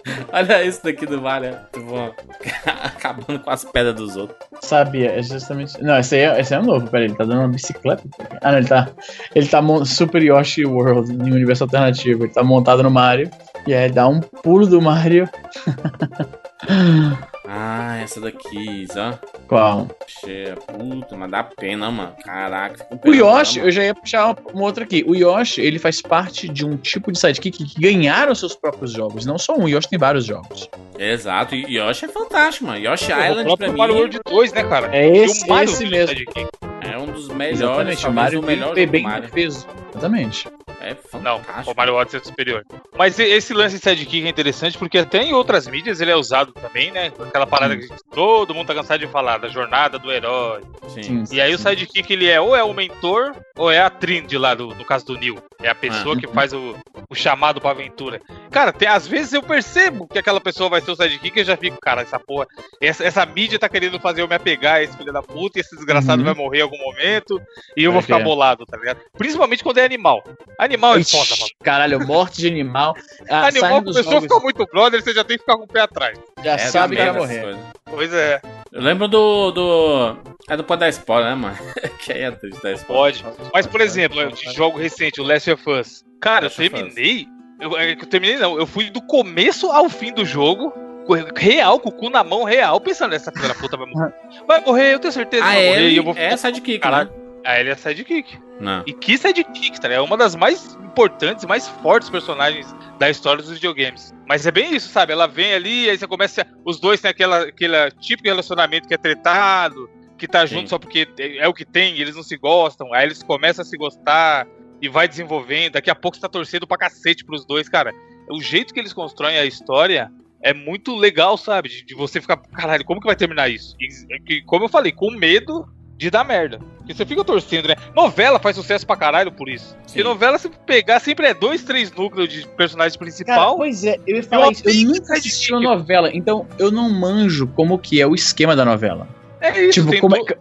Olha isso daqui do bom. Acabando com as pedras dos outros. Sabia, é justamente. Não, esse aí é, esse aí é novo, peraí, ele tá dando uma bicicleta? Ah, não, ele tá. Ele tá Super Yoshi World em um universo alternativo. Ele tá montado no Mario. E aí dá um pulo do Mario. Ah, essa daqui, ó. Qual? Cheia, puta, mas dá pena, mano. Caraca. O Yoshi, eu já ia puxar uma, outra aqui. O Yoshi, ele faz parte de um tipo de sidekick que ganharam seus próprios jogos. Não só um, o Yoshi tem vários jogos. Exato, e Yoshi é fantástico, mano. Yoshi o Island, pra mim, Mario World 2, né, cara? É esse, esse mesmo. sidekick. é um dos melhores, Exatamente, o Mario o melhor bem Mario. fez. Exatamente. É Não, fantástico. o Mario Odyssey é superior. Mas esse lance de sidekick é interessante porque até em outras mídias ele é usado também, né? Aquela parada que todo mundo tá cansado de falar, da jornada do herói. Sim. E aí o sidekick ele é ou é o mentor ou é a Trinity lá, do, no caso do Neil. É a pessoa Ah. que faz o, o chamado pra aventura. Cara, tem, às vezes eu percebo que aquela pessoa vai ser o sidekick e eu já fico, cara, essa porra, essa, essa mídia tá querendo fazer eu me apegar a esse filho da puta e esse desgraçado Uhum. vai morrer em algum momento e eu vou Pode ficar crer. bolado, tá ligado? Principalmente quando é animal. Animal é Ixi, foda, mano. Caralho, morte de animal. Ah, Animal começou a jogos, ficar muito brother, você já tem que ficar com o pé atrás. já É, sabe que vai essas morrer. Pois é, Eu lembro do. do... É do pode dar spoiler, né, mano? que aí é triste dar spoiler. pode. Mas, por exemplo, eu de jogo recente, o Last of Us. Cara, eu Last Us. terminei. Eu, é que eu terminei, não. Eu fui do começo ao fim do jogo. Real, com o cu na mão, real, pensando, essa filha da puta vai morrer. Vai morrer, eu tenho certeza que Ah, vai morrer. E ele eu vou é ficar... sidekick, Caralho. Ah, ele é sidekick. Não. E que sidekick, tá? É uma das mais importantes, mais fortes personagens da história dos videogames. Mas é bem isso, sabe? Ela vem ali, aí você começa. Os dois têm aquela, aquele tipo de relacionamento que é tretado, que tá junto Sim. só porque é é o que tem, eles não se gostam. Aí eles começam a se gostar e vai desenvolvendo. Daqui a pouco você tá torcendo pra cacete pros dois, cara. O jeito que eles constroem a história é muito legal, sabe? De, de você ficar, caralho, como que vai terminar isso? E, que, como eu falei, com medo de dar merda. Porque você fica torcendo, né? Novela faz sucesso pra caralho por isso. Sim. Porque novela, se pegar, sempre é dois, três núcleos de personagem Cara, principal. pois é, eu ia falar Eu isso. Eu nunca assisti uma novela, então eu não manjo como que é o esquema da novela. é isso, tipo, como do- é que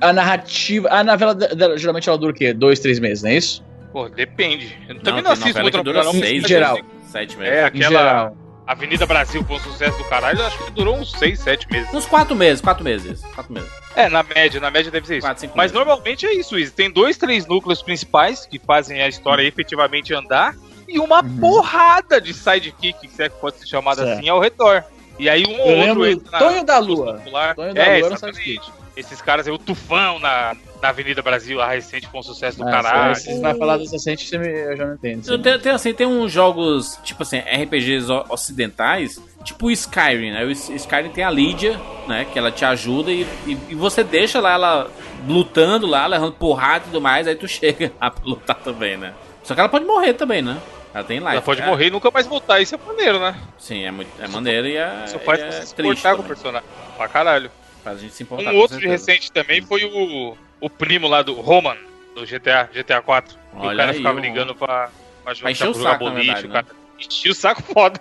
a, a narrativa. A novela da- da- geralmente ela dura o quê? Dois, três meses, não é isso? Pô, depende. Eu Não, também não assisto que novela, dura não. seis, mas em geral. Sete meses. É, Em aquela geral. Avenida Brasil com sucesso do caralho, eu acho que durou uns seis, sete meses. Uns quatro meses, quatro meses. Quatro meses. É, na média, na média deve ser isso. Quatro, cinco Mas meses. normalmente é isso, Izzy. Tem dois, três núcleos principais que fazem a história efetivamente andar e uma Uhum. porrada de sidekick, se é que pode ser chamada Certo. assim, ao redor. E aí um ou outro entra na- Tonho da Lua. Tonho da é, Lua era um exatamente. Esses caras aí, o Tufão na, na Avenida Brasil, a recente com sucesso do Ah, caralho. se Você vai falar dos recentes, eu já não entendo. Eu tenho, tenho, assim, tem uns jogos, tipo assim, RPGs ocidentais, tipo o Skyrim, né? O Skyrim tem a Lydia, né? Que ela te ajuda e, e, e você deixa lá ela lutando lá, levando porrada e tudo mais, aí tu chega a lutar também, né? Só que ela pode morrer também, né? Ela tem life. Ela pode é, morrer e nunca mais voltar. Isso é maneiro, né? Sim, é, muito, é maneiro e é, Isso faz é você se triste com o personagem. Pra caralho. Faz a gente se importar Um outro recente também foi o, o primo lá do Roman, do GTA, GTA 4. Que Olha o cara aí, ficava ligando pra, pra jogar, encher o saco, boliche, verdade, o cara. Enchia o saco foda.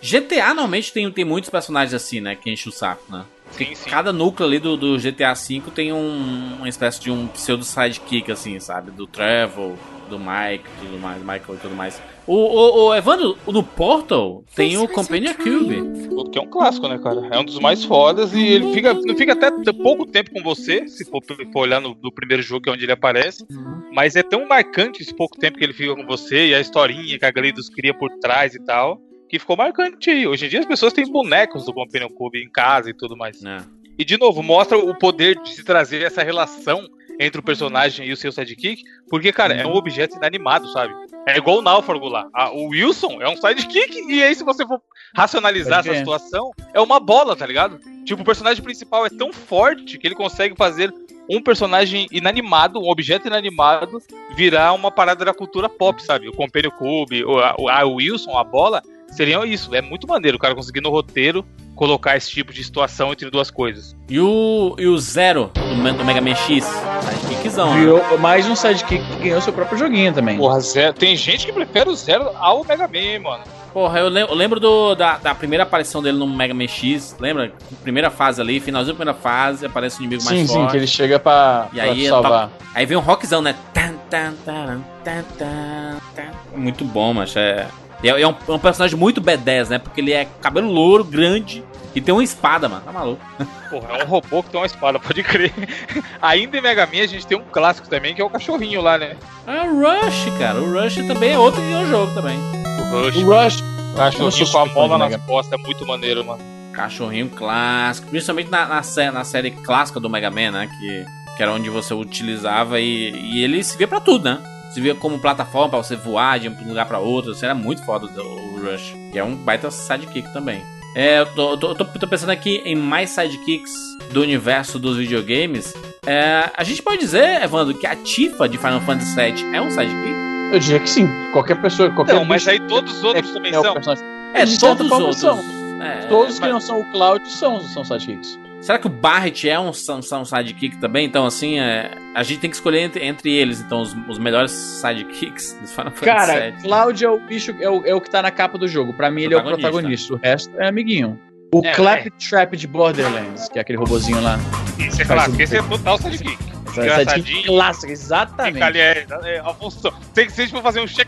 GTA normalmente tem, tem muitos personagens assim, né? Que enchem o saco, né? Sim, sim. Cada núcleo ali do, do GTA V tem um, uma espécie de um pseudo sidekick, assim, sabe? Do Trevor, do Mike, tudo mais, Michael e tudo mais. O, o, o Evandro, no Portal tem o Companion Cube. Que é um clássico, né, cara? É um dos mais fodas e ele fica, não fica até pouco tempo com você, se for, for olhar no, no primeiro jogo, que é onde ele aparece. Mas é tão marcante esse pouco tempo que ele fica com você e a historinha que a Gleidos cria por trás e tal, que ficou marcante aí. Hoje em dia as pessoas têm bonecos do Companion Cube em casa e tudo mais. né? E de novo, mostra o poder de se trazer essa relação entre o personagem e o seu sidekick, porque, cara, é um objeto inanimado, sabe? É igual o náufrago lá. Ah, o Wilson é um sidekick, e aí, se você for racionalizar essa situação, é uma bola, tá ligado? Tipo, o personagem principal é tão forte que ele consegue fazer um personagem inanimado, um objeto inanimado, virar uma parada da cultura pop, sabe? O Companion Cube, o, a, o- a Wilson, a bola, seriam isso. É muito maneiro o cara conseguir no roteiro colocar esse tipo de situação entre duas coisas. E o, e o Zero do, do Mega Man X? Sidekickzão, né? Virou mais um sidekick que ganhou seu próprio joguinho também. Porra, Zero. Tem gente que prefere o Zero ao Mega Man, mano. Porra, eu lem- eu lembro do, da, da primeira aparição dele no Mega Man X, lembra? Primeira fase ali, finalzinho da primeira fase, aparece um inimigo mais sim, sim, forte. que ele chega pra, E pra aí, salvar. Aí vem um rockzão, né? Tan, tan, taran, tan, tan, tan. Muito bom, mas é. É, é um, é um personagem muito B10, né? Porque ele é cabelo louro, grande e tem uma espada, mano. Tá maluco. Porra, é um robô que tem uma espada, pode crer. Ainda em Mega Man a gente tem um clássico também, que é o cachorrinho lá, né? É o Rush, cara. O Rush também é outro jogo também. O Rush. O Rush. O cachorrinho com a de nas costas é muito maneiro, mano. Cachorrinho clássico. Principalmente na, na, na série clássica do Mega Man, né? Que, que era onde você utilizava e, e ele se via pra tudo, né? Se via como plataforma pra você voar de um lugar pra outro. Isso era muito foda do- o Rush. E é um baita sidekick também. É, eu tô, tô- tô- tô pensando aqui em mais sidekicks do universo dos videogames. É, a gente pode dizer, Evandro, que a Tifa de Final Fantasy VII é um sidekick? Eu diria que sim. Qualquer pessoa, qualquer Não, mas aí todos os outros é- também é o são. É, todos os outros. são. É, Todos que não são o Cloud são, são sidekicks. Será que o Barret é um, são, são sidekick também? Então, assim, é, a gente tem que escolher entre, entre eles, então, os, os melhores sidekicks do Final Fantasy Cara, VII. Cloud é o bicho, é o, é o que tá na capa do jogo. Pra mim, ele é o Protagonista. O resto é amiguinho. O É, Claptrap de Borderlands, que é aquele robozinho lá. Isso é um- Esse é total sidekick. Sidekick Engraçadinho. clássico, Fica exatamente. ali, é, é a função. Tem que ser tipo fazer um check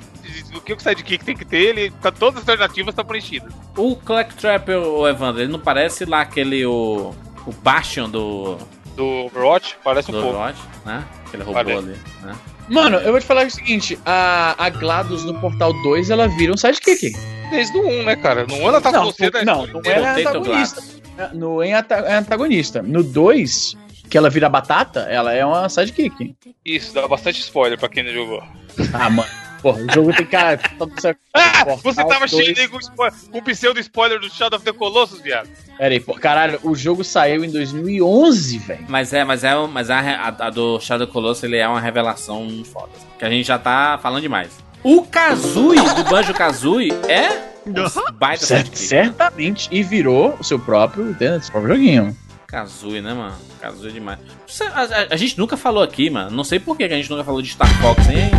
do que o sidekick tem que ter, ele, tá, todas as alternativas estão preenchidas. O Clacktrap, o Evandro, ele não parece lá aquele, o, o Bastion do, Do Overwatch, parece do um pouco. Overwatch, né? Aquele robô Parece. ali, né? Mano, eu vou te falar o seguinte: a, a GLaDOS no Portal 2 ela vira um sidekick. Desde o 1, né, cara? No 1 ela tá não, com você, né? não, não era Potato antagonista. Glass. No em ata- é antagonista. No 2, que ela vira batata, ela é uma sidekick. Isso, dá bastante spoiler pra quem não jogou. Ah, mano. Porra, o jogo tem cara. certo. Ah, Portal você tava 2. cheio aí com, o pseudo spoiler do Shadow of the Colossus, viado. Pera aí, pô, caralho, o jogo saiu em 2011, velho. Mas é, mas é, mas a, a, a do Shadow Colossus, ele é uma revelação foda. Que a gente já tá falando demais. O Kazooie, do Banjo-Kazooie, é um baita Cer- sidekick. certamente. E virou o seu próprio, entendeu? seu próprio joguinho. Kazooie, né, mano? Kazooie é demais. A, a- a gente nunca falou aqui, mano. Não sei por que que a gente nunca falou de Star Fox, hein?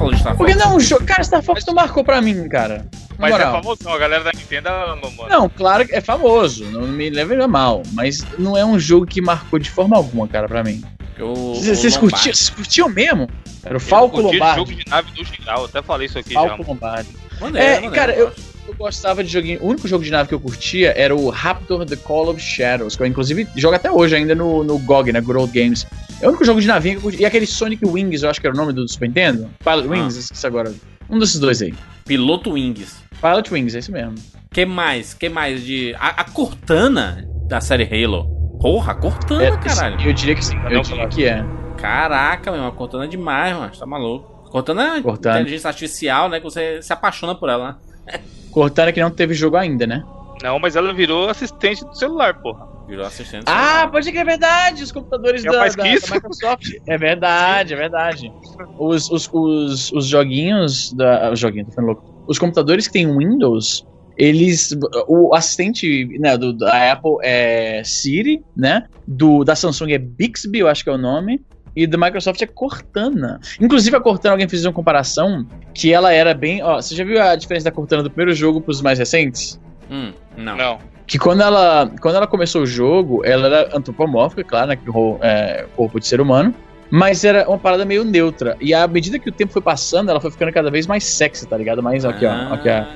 Falou de Star Fox? Porque não, o jogo. Cara, Star Fox não marcou pra mim, cara. Na Mas é moral. famosão, a galera da Nintendo ama, mano. Não, claro que é famoso, não me leve a mal, mas não é um jogo que marcou de forma alguma, cara, pra mim. O- Vocês o Lombardi. curtiam, curtiam mesmo? Era o Falco Lombardi. jogo de nave no geral, até falei isso aqui Falco já. Lombardi. Maneiro, É, maneiro, cara, eu eu, gostava de joguinho. O único jogo de nave que eu curtia era o Raptor The Call of Shadows, que eu inclusive jogo até hoje ainda no, no GOG, né? Good Old Games. É o único jogo de navinha que eu curti. E aquele Sonic Wings, eu acho que era o nome do Super Nintendo. Pilot Ah. Wings, esqueci agora. Um desses dois aí. Piloto Wings. Pilot Wings, é isso mesmo. Que mais? Que mais de. A, a Cortana da série Halo. Porra, a Cortana, É, caralho. Eu diria que sim, eu Não, diria que é. Caraca, meu, a Cortana é demais, mano. Tá maluco. Cortana é Cortana. inteligência artificial, né? Que você se apaixona por ela, né? Cortana que não teve jogo ainda, né? Não, mas ela virou assistente do celular, porra. Virou assistente. Ah, pode que é verdade, os computadores É da, mais da- que da isso? Microsoft. É verdade, é verdade. Os, os, os, os joguinhos da. ah, Os joguinhos, tô ficando louco. Os computadores que tem Windows, eles. O assistente né, do, da Apple é Siri, né? Do, da Samsung é Bixby, eu acho que é o nome. E da Microsoft é Cortana. Inclusive, a Cortana, alguém fez uma comparação que ela era bem. Ó, você já viu a diferença da Cortana do primeiro jogo pros mais recentes? Hum, não. Não. que quando ela, quando ela começou o jogo, ela era antropomórfica, claro, né, é, corpo de ser humano, mas era uma parada meio neutra. E à medida que o tempo foi passando, ela foi ficando cada vez mais sexy, tá ligado? Mais aqui, ó, Ah, aqui, ó. aqui.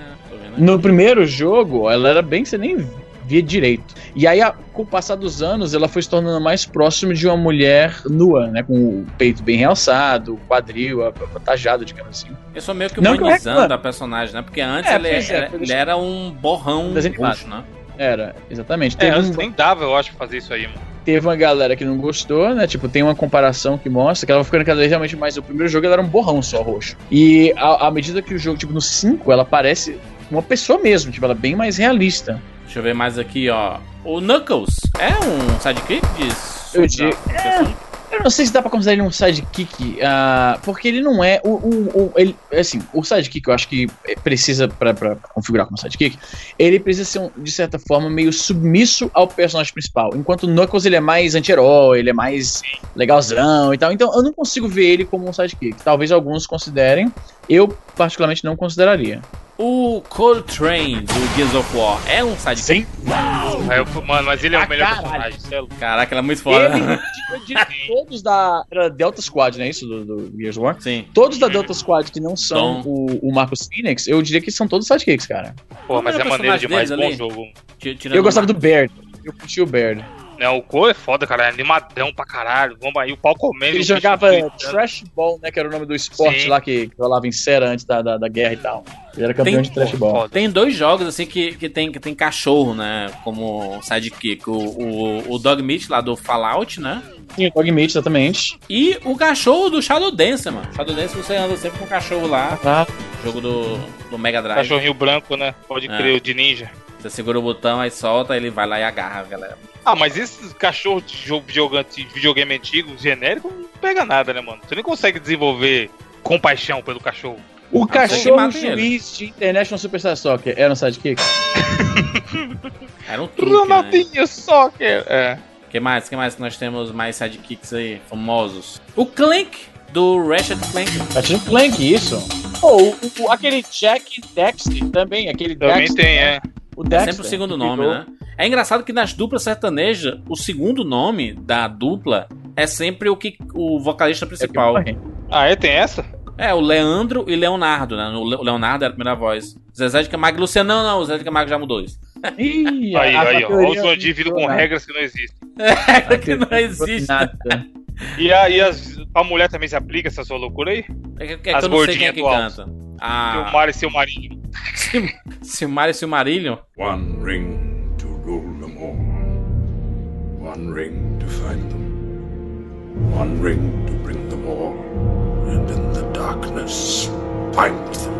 No primeiro jogo, ela era bem, você nem via direito. E aí, a- com o passar dos anos, ela foi se tornando mais próximo de uma mulher nua, né, com o peito bem realçado, o quadril avantajado, digamos assim. Eu sou meio que Não humanizando reclamo. a personagem, né? Porque antes É, ele, pois é, era, um borrão roxo, né? Era, exatamente. É, Teve, antes um- nem dava, eu acho, pra fazer isso aí, mano. teve uma galera que não gostou, né? Tipo, tem uma comparação que mostra que ela vai ficando cada vez realmente mais. O primeiro jogo ela era um borrão só roxo. E à, à medida que o jogo, tipo, no 5, ela parece uma pessoa mesmo, tipo, ela é bem mais realista. Deixa eu ver mais aqui, ó. O Knuckles é um sidekick de Eu Não, Eu não sei se dá pra considerar ele um sidekick, ah, porque ele não é. O, o, o- ele, assim, o sidekick eu acho que precisa, pra, pra configurar como sidekick, ele precisa ser, um, de certa forma, meio submisso ao personagem principal. Enquanto o Knuckles ele é mais anti-herói, ele é mais legalzão e tal. Então eu não consigo ver ele como um sidekick. Talvez alguns considerem, eu particularmente não consideraria. O Coltrane do Gears of War é um sidekick? Sim. Aí eu, mano, mas ele é Ah, o melhor caralho. personagem. é. Caraca, ela é muito foda. Ele, eu diria que todos da era Delta Squad, não é isso? Do, do Gears of War? Sim. Todos da Delta Squad que não são Então- o, o Marcos Phoenix, eu diria que são todos sidekicks, cara. Pô, mas é era o maneiro demais, bom deles jogo. Tirando Eu gostava do Baird. Eu curti o Baird. Não, o Cole é foda, cara. É animadão pra caralho. Vamos aí, o pau comendo. Ele jogava. Trash Ball, né? Que era o nome do esporte Sim. lá que, que rolava em Sera antes da, da, da guerra e tal. Ele era campeão Tem- de trash ball. Tem dois jogos assim que, que, tem, que tem cachorro, né? Como sidekick. O, o, o Dog Meat lá do Fallout, né? Sim, Dogmeat, exatamente. E o cachorro do Shadow Dancer, mano. Shadow Dancer você anda sempre com o cachorro lá. Ah, Jogo do, do Mega Drive. Cachorrinho branco, né? Pode É. crer, o de ninja. Você segura o botão, aí solta, ele vai lá e agarra galera. Ah, mas esses cachorros de jogo, videogame, de videogame antigo, genérico, não pega nada, né, mano? Você nem consegue desenvolver compaixão pelo cachorro. O cachorro juiz de International Superstar Soccer era um sidekick? Era um truque, né? Ronaldinho Soccer. É. que mais? que mais que nós temos mais sidekicks aí, famosos? O Clank, do Ratchet Clank. Ratchet Clank, isso. Pô, o, o- aquele Jack Dexter também, aquele Também Dexter, tem, né? é. O É Dexter. sempre o segundo nome, né? É engraçado que nas duplas sertanejas, o segundo nome da dupla é sempre o que o vocalista É que principal. Ah, é? Tem essa? É, o Leandro e Leonardo, né? O Le- o Leonardo era a primeira voz. Zezé de Camargo e Luciano, não, não, o Zezé de Camargo já mudou isso. Ih, Aí, aí, ó. Olha o vindo com regras que não existem. É que não existe. Nada. E, a, e as, a mulher também se aplica essa sua loucura aí? É que, é que As eu não sei quem é gordinhas que do canta. Seu Ah, mar e seu marinho. Silmar e Silmarillion. One ring to rule them all. One ring to find them. One ring to bring them all. And in the darkness, find them.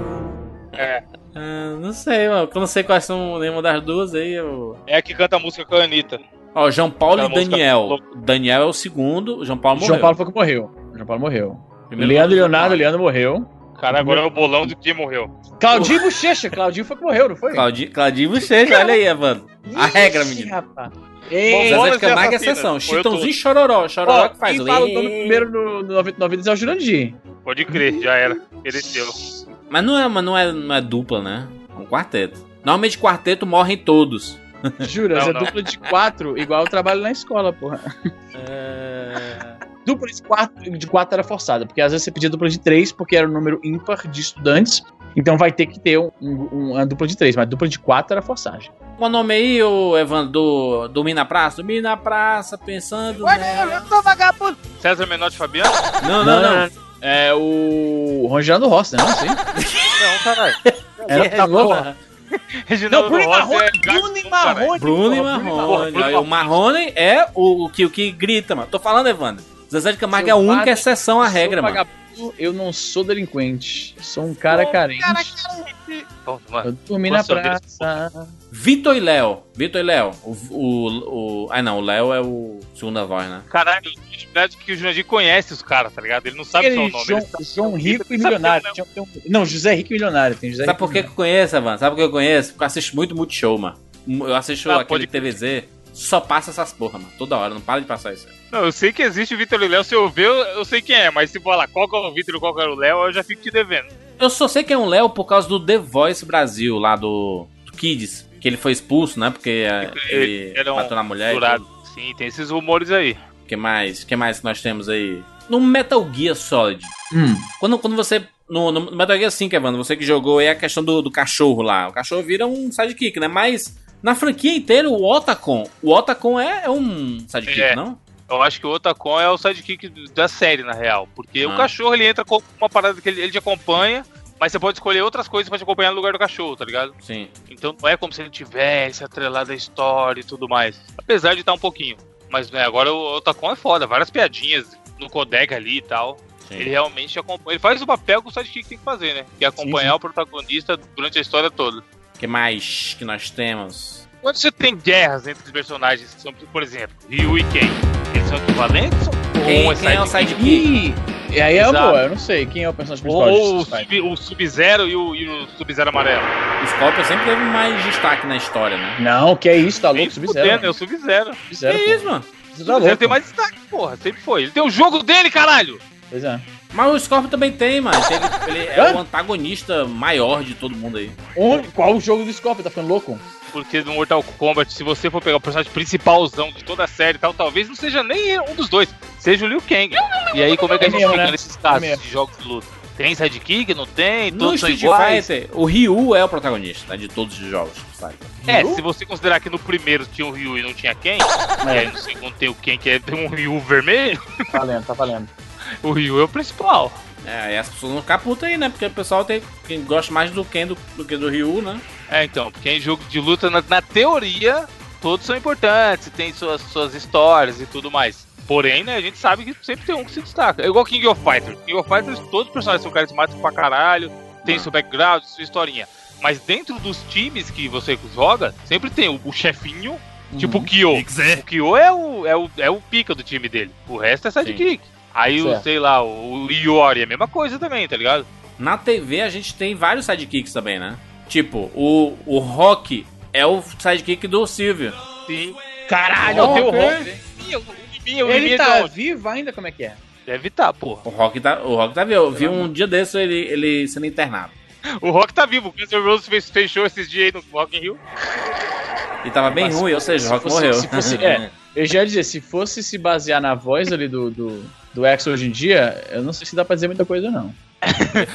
É. Ah, não sei, mano. Eu não sei quais são nenhuma das duas aí. Eu... É a que canta a música com a Anitta. Ó, João Paulo Aquela e música Daniel. louca. Daniel é o segundo, o João Paulo morreu. João Paulo foi que morreu. João Paulo morreu. Primeiro Leandro Leonardo, Leandro morreu. Cara, agora é o bolão de quem morreu. Claudinho Bochecha, Claudinho foi que morreu, não foi? Claudinho, Claudinho Bochecha, olha aí, Evandro. A regra, Ixi, menino. rapaz. Bom, Ei, Zezé Camargo é exceção. Chitãozinho e Chororó. Chororó ó, que faz quem o fala o nome primeiro no, no 99 Vidas é o Jurandir. Pode crer, já era. Pereceu. Mas não é, mas não é, não é dupla, né? É um quarteto. Normalmente quarteto morrem todos. Jura, Não, é não. dupla de quatro, igual eu trabalho na escola, porra. Dupla de quatro, de quatro era forçada, porque às vezes você pedia dupla de três, porque era o número ímpar de estudantes. Então vai ter que ter um, um- uma dupla de três, mas dupla de quatro era forçagem. Qual o nome aí, ô Evandro, do Dormir na Praça? Dormir na Praça, pensando... nela. César Menotti Fabiano? Não, não, não. É o Ronginaldo Rossi, né? Não sei. Não, caralho. Era, tá louco? Reginaldo Bruno Rossi Marrone, é Bruno e. Marrone. Bruno e Marrone. Bruno O Marrone é o, o que, o que grita, mano. Tô falando, Evandro. Zezé de Camargo é a única padre- exceção à regra, mano. Eu não sou delinquente. Sou um cara carente. Bom, mano. Eu dormi na praça. Vitor e Léo. Vitor e Léo. O, o, o... Ah, não. O Léo é o segunda voz, né? Caralho, verdade é que o Jurandir conhece os caras, tá ligado? Ele não sabe só o nome. João, ele sabe- João ele Rico e Milionário. um- Não, José Rico e Milionário. Tem José Sabe por que eu conheço, Evandro? Sabe por que eu conheço? Porque eu assisto muito Multishow, mano. Eu assisto Ah, aquele pode. TVZ, só passa essas porra, mano. Toda hora, não para de passar isso. Não, eu sei que existe o Vitor e o Léo. Se eu ver, eu, sei quem é. Mas se falar qual que é o Vitor e qual que é o Léo, eu já fico te devendo. Eu só sei que é um Léo por causa do The Voice Brasil, lá do, do Kids. Que ele foi expulso, né? Porque é, ele Era um bateu na mulher. e. Sim, tem esses rumores aí. que mais? que mais que nós temos aí? No Metal Gear Solid. Hum. Quando, quando você. No, no Metal Gear 5, Evandro, você que jogou aí a questão do, do cachorro lá. O cachorro vira um sidekick, né? Mas na franquia inteira, o Otacon. O Otacon é, é um sidekick, É. não? Eu acho que o Otacon é o sidekick da série, na real. Porque Ah. o cachorro ele entra com uma parada que ele, ele te acompanha, mas você pode escolher outras coisas pra te acompanhar no lugar do cachorro, tá ligado? Sim. Então não é como se ele tivesse atrelado a história e tudo mais. Apesar de estar um pouquinho. Mas né, agora o Otacon é foda, várias piadinhas no codec ali e tal. Sim. Ele realmente acompanha. Ele faz o papel que o sidekick tem que fazer, né? Que é acompanhar o protagonista durante a história toda. O que mais que nós temos? Quando você tem guerras entre os personagens que são, por exemplo, Ryu e Ken, eles são equivalentes? Ou Quem, um é quem é o sidekick? e aí é boa, eu não sei. Quem é o personagem principal Ou o? Sub- o Sub-Zero e o, e o Sub-Zero amarelo? O Scorpion sempre teve mais destaque na história, né? Não, que é isso, tá louco? Sub-Zero. é o. Sub-Zero. Que pô. isso, mano? Você O tá louco. tem mais destaque, porra. Sempre foi. Ele tem o jogo dele, caralho! Pois é. Mas o Scorpion também tem, mano. Ele, ele é o antagonista maior de todo mundo aí. Onde- qual o jogo do Scorpion? Tá ficando louco? Porque no Mortal Kombat, se você for pegar o personagem principalzão de toda a série e tal, talvez não seja nem um dos dois. Seja o Liu Kang. E aí, como é que a É gente mesmo, fica né? nesses casos É de jogos de luta? Tem sidekick? Não tem? No Todos são Street iguais? Fighter, o Ryu é o protagonista né, de todos os jogos. Sabe? É, se você considerar que no primeiro tinha o Ryu e não tinha Ken, e aí no segundo tem o Ken que é um Ryu vermelho, Tá valendo, tá valendo. o Ryu é o principal. É, aí as pessoas vão ficar putas aí, né? Porque o pessoal tem quem gosta mais do Ken do, do que do Ryu, né? É, então, porque em jogo de luta, na, na teoria, todos são importantes, tem suas, suas histórias e tudo mais. Porém, né, a gente sabe que sempre tem um que se destaca. É igual King of Fighters. King of Fighters, todos os personagens são carismáticos pra caralho, tem seu background, sua historinha. Mas dentro dos times que você joga, sempre tem o, o chefinho, tipo o Kyo. O Kyo é o, é, o, é o pica do time dele. O resto é sidekick. Aí, o, sei lá, o, o Iori é a mesma coisa também, tá ligado? Na TV a gente tem vários sidekicks também, né? Tipo, o, o Rock é o sidekick do Silvio. Sim. Caralho, o teu. Rock. Ele tá onde? vivo ainda? Como é que é? Deve estar, porra. O Rock tá, o Rock tá vivo. Eu vi um dia desse ele, ele sendo internado. O Rock tá vivo. O Guns N' Roses fez, fechou esses dias aí no Rock in Rio. E tava bem Mas ruim, ou seja, o Rock fosse- morreu. se fosse- é. Eu já ia dizer, se fosse se basear na voz ali do, do, do X hoje em dia, eu não sei se dá pra dizer muita coisa, não.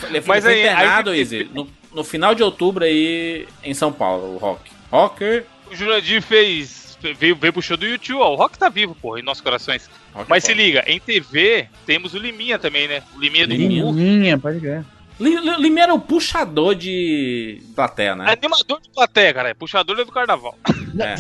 Ele foi, Mas foi aí- internado, aí- Izzy, no, no final de outubro aí em São Paulo, o Rock. Rocker. O Jurandir fez. Veio, veio pro show do YouTube, ó. O Rock tá vivo, porra, em nossos corações. Rock Mas é se foda. liga, em TV temos o Liminha também, né? O Liminha do Liminha. Gugu. Liminha, pode crer. Li- Li- Lima era o puxador de plateia, né? Animador de plateia, cara. É puxador do carnaval. É.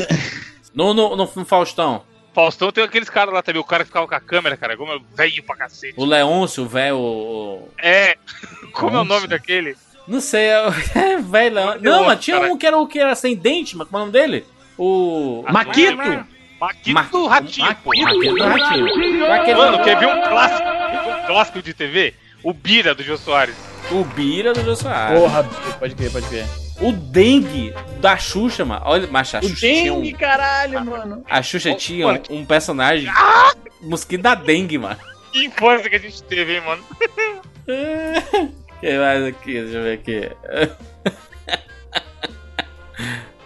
No, no, no, Faustão, Faustão tem aqueles caras lá também, o cara que ficava com a câmera, cara, como é velho pra cacete. o Leôncio, o velho. o- É. Como é o Nossa. nome daquele? Não sei, é o- é velho. Leôncio. Não, mas tinha Cara. um que era o que era sem dente, mas como é o nome dele? O. Maquito! Maquito Ma- do Ratinho. Maquito do Ratinho. Aquele- Mano, quer ver um clássico? Um clássico de TV? O Bira do Jô Soares. O Bira do Jô Soares. Porra, pode crer, pode crer. O Dengue da Xuxa, mano. Olha, mas a O Xuxa tinha um, Dengue, caralho, mano. A Xuxa tinha mano. um, um personagem. Mosquito da dengue, mano. Que infância que a gente teve, hein, mano? que mais aqui? Deixa eu ver aqui.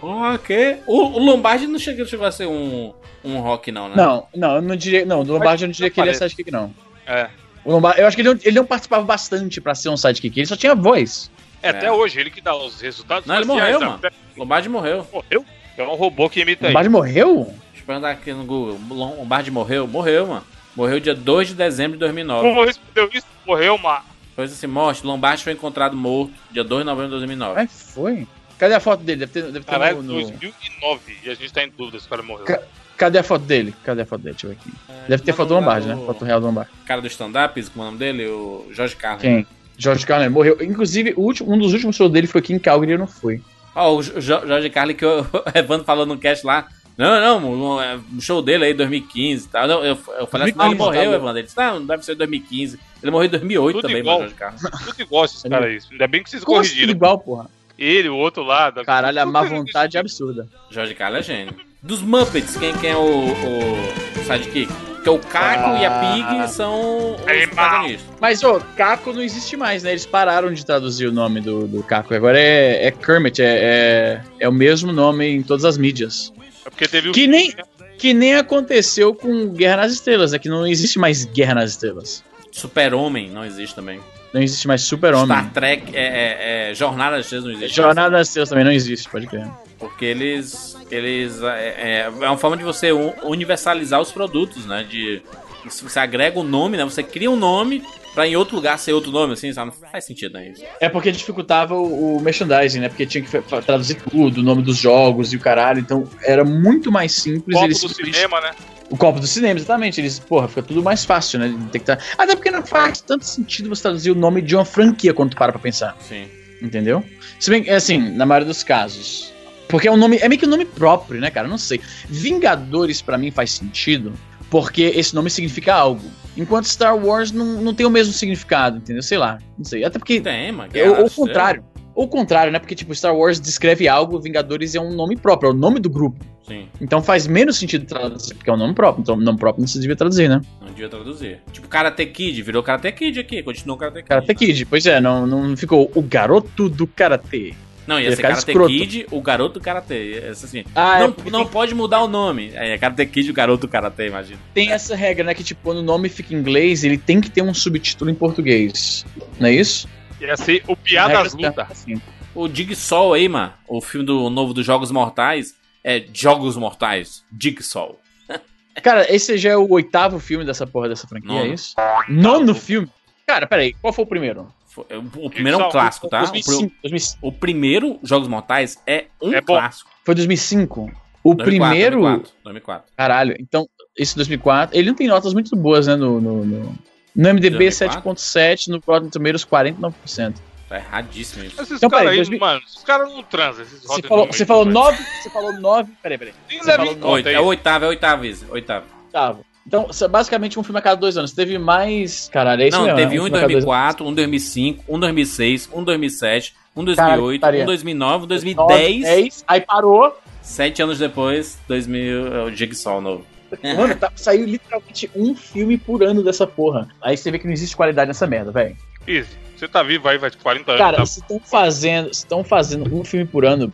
ok. O, o Lombardi não chegou, chegou a ser um, um rock, não, né? Não, não, eu não diria. Não, do Lombardi eu não diria que ele é sidekick, não. É. O Lombardi, eu acho que ele não, ele não participava bastante pra ser um sidekick, ele só tinha voz. É, até hoje, ele que dá os resultados. Não, ele morreu, sabe? Lombardi morreu. Morreu? É um robô que imita O aí. Lombardi morreu? Deixa eu perguntar aqui no Google. Lombardi morreu? Morreu, mano. Morreu dia 2 de dezembro de 2009. Como respondeu isso? Morreu, mano. Pois assim, morte. Lombardi foi encontrado morto dia 2 de novembro de 2009. Ai, foi. Cadê a foto dele? Deve ter, deve ter Caralho, no, no- 2009. E a gente tá em dúvida se o cara morreu. Ca- Cadê a foto dele? Cadê a foto dele? Deixa eu ver aqui. Deve ter foto do Lombardi, né? o- Foto real do Lombardi. cara do stand-up, como é o nome dele? O Jorge Carlos. Quem? Jorge Carlin morreu. Inclusive, o último- um dos últimos shows dele foi aqui em Calgary e eu não fui. Ó, o Jo- Jorge Carlos que o o Evandro falou no cast lá. Não, não, o é, show dele aí 2015 e tal. Não, eu, eu falei assim, não, ele 2015, morreu, tá Evandro. Ele disse, não, não deve ser 2015. Ele morreu em 2008 Tudo também, igual. mano, Jorge Carlos. Tudo igual esses caras aí. Ainda bem que vocês Como assim, tudo corrigiram. igual, porra? Ele, o outro lá. da- Caralho, a má vontade é absurda. Jorge Carlos é gênio. Dos Muppets, quem, quem é o, o sidekick? Porque o Caco e a Pig são os Animal. protagonistas. Mas, ô, Caco não existe mais, né? Eles pararam de traduzir o nome do, do Caco. Agora é, é Kermit, é, é, é o mesmo nome em todas as mídias. É porque teve o. Que nem, que nem aconteceu com Guerra nas Estrelas, né? Que não existe mais Guerra nas Estrelas. Super-Homem não existe também. Não existe mais Super-Homem. Star Trek, é, é, é, Jornada das Estrelas não existe. Jornada nas Estrelas também não existe, pode crer. Porque eles. eles é, é, é uma forma de você un- universalizar os produtos, né? De. Você agrega um nome, né? Você cria um nome pra em outro lugar ser outro nome, assim, sabe? Não faz sentido, né? Isso. É porque dificultava o, o merchandising, né? Porque tinha que traduzir tudo, o nome dos jogos e o caralho. Então era muito mais simples. copo eles do simplesmente- cinema, né? O copo do cinema, exatamente. Eles, porra, fica tudo mais fácil, né? Tem que tá... Até porque não faz tanto sentido você traduzir o nome de uma franquia quando tu para pra pensar, Sim. entendeu? Se bem que, assim, na maioria dos casos. Porque é um nome. É meio que um nome próprio, né, cara? Não sei. Vingadores, pra mim, faz sentido. Porque esse nome significa algo. Enquanto Star Wars não, não tem o mesmo significado, entendeu? Sei lá. Não sei. Até porque. Tem, mano. É, ou o contrário. Ou o contrário, né? Porque, tipo, Star Wars descreve algo, Vingadores é um nome próprio, é o nome do grupo. Sim, Então faz menos sentido traduzir, porque é um nome próprio. Então, nome próprio não se devia traduzir, né? não devia traduzir. Tipo, Karate Kid, virou Karate Kid aqui, continuou Karate Kid. Karate Kid, pois é, não, não ficou o garoto do Karatê. Não, ia Ia ser Karate escroto. Kid, o garoto do Karate. Assim. Ah, não é, não pode mudar o nome. É Karate Kid, o garoto do Karate, imagina. tem essa regra, né? Que, tipo, quando o nome fica em inglês, ele tem que ter um subtítulo em português. Não é isso? Ia ser o Piadas Regra Luta. assim. O Jigsaw aí, mano, o filme do novo dos Jogos Mortais, é Jogos Mortais, Jigsaw. Cara, esse já é o oitavo filme dessa porra dessa franquia, Nono. é isso? Nono filme? Cara, peraí, qual foi o primeiro? Foi- O primeiro é um clássico, tá? O, 2005. pri- 2005. o primeiro Jogos Mortais é um É clássico. Foi 2005. O 2004, primeiro. 2004, 2004. Caralho, então, esse 2004. Ele não tem notas muito boas, né? No, no, no, no MDB 2004? 7.7, no Rotten Tomatoes 49%. Tá erradíssimo isso. Esses Então, caras aí, 2000 mano, os caras não transam. Esses Você falou, você falou velho. 9. Você falou 9. Peraí, peraí. Você falou em nove, Oito, conta é aí. o oitavo, é o oitavo, Izzy. Oitavo. Oitavo. Então, é basicamente um filme a cada dois anos. Teve mais. Caralho, é isso Não, mesmo. teve né? um em filme a cada dois 2004, um em 2005, um em 2006, um em 2007, um em Caralho, 2008, putaria. um em 2009, um em anos. 2010. 10, aí parou. Sete anos depois, 2000, é o Jigsaw novo. Mano, tá- saiu literalmente um filme por ano dessa porra. Aí você vê que não existe qualidade nessa merda, velho. Easy. Você tá vivo aí, vai 40 anos. Cara, tá? se estão fazendo, estão fazendo um filme por ano,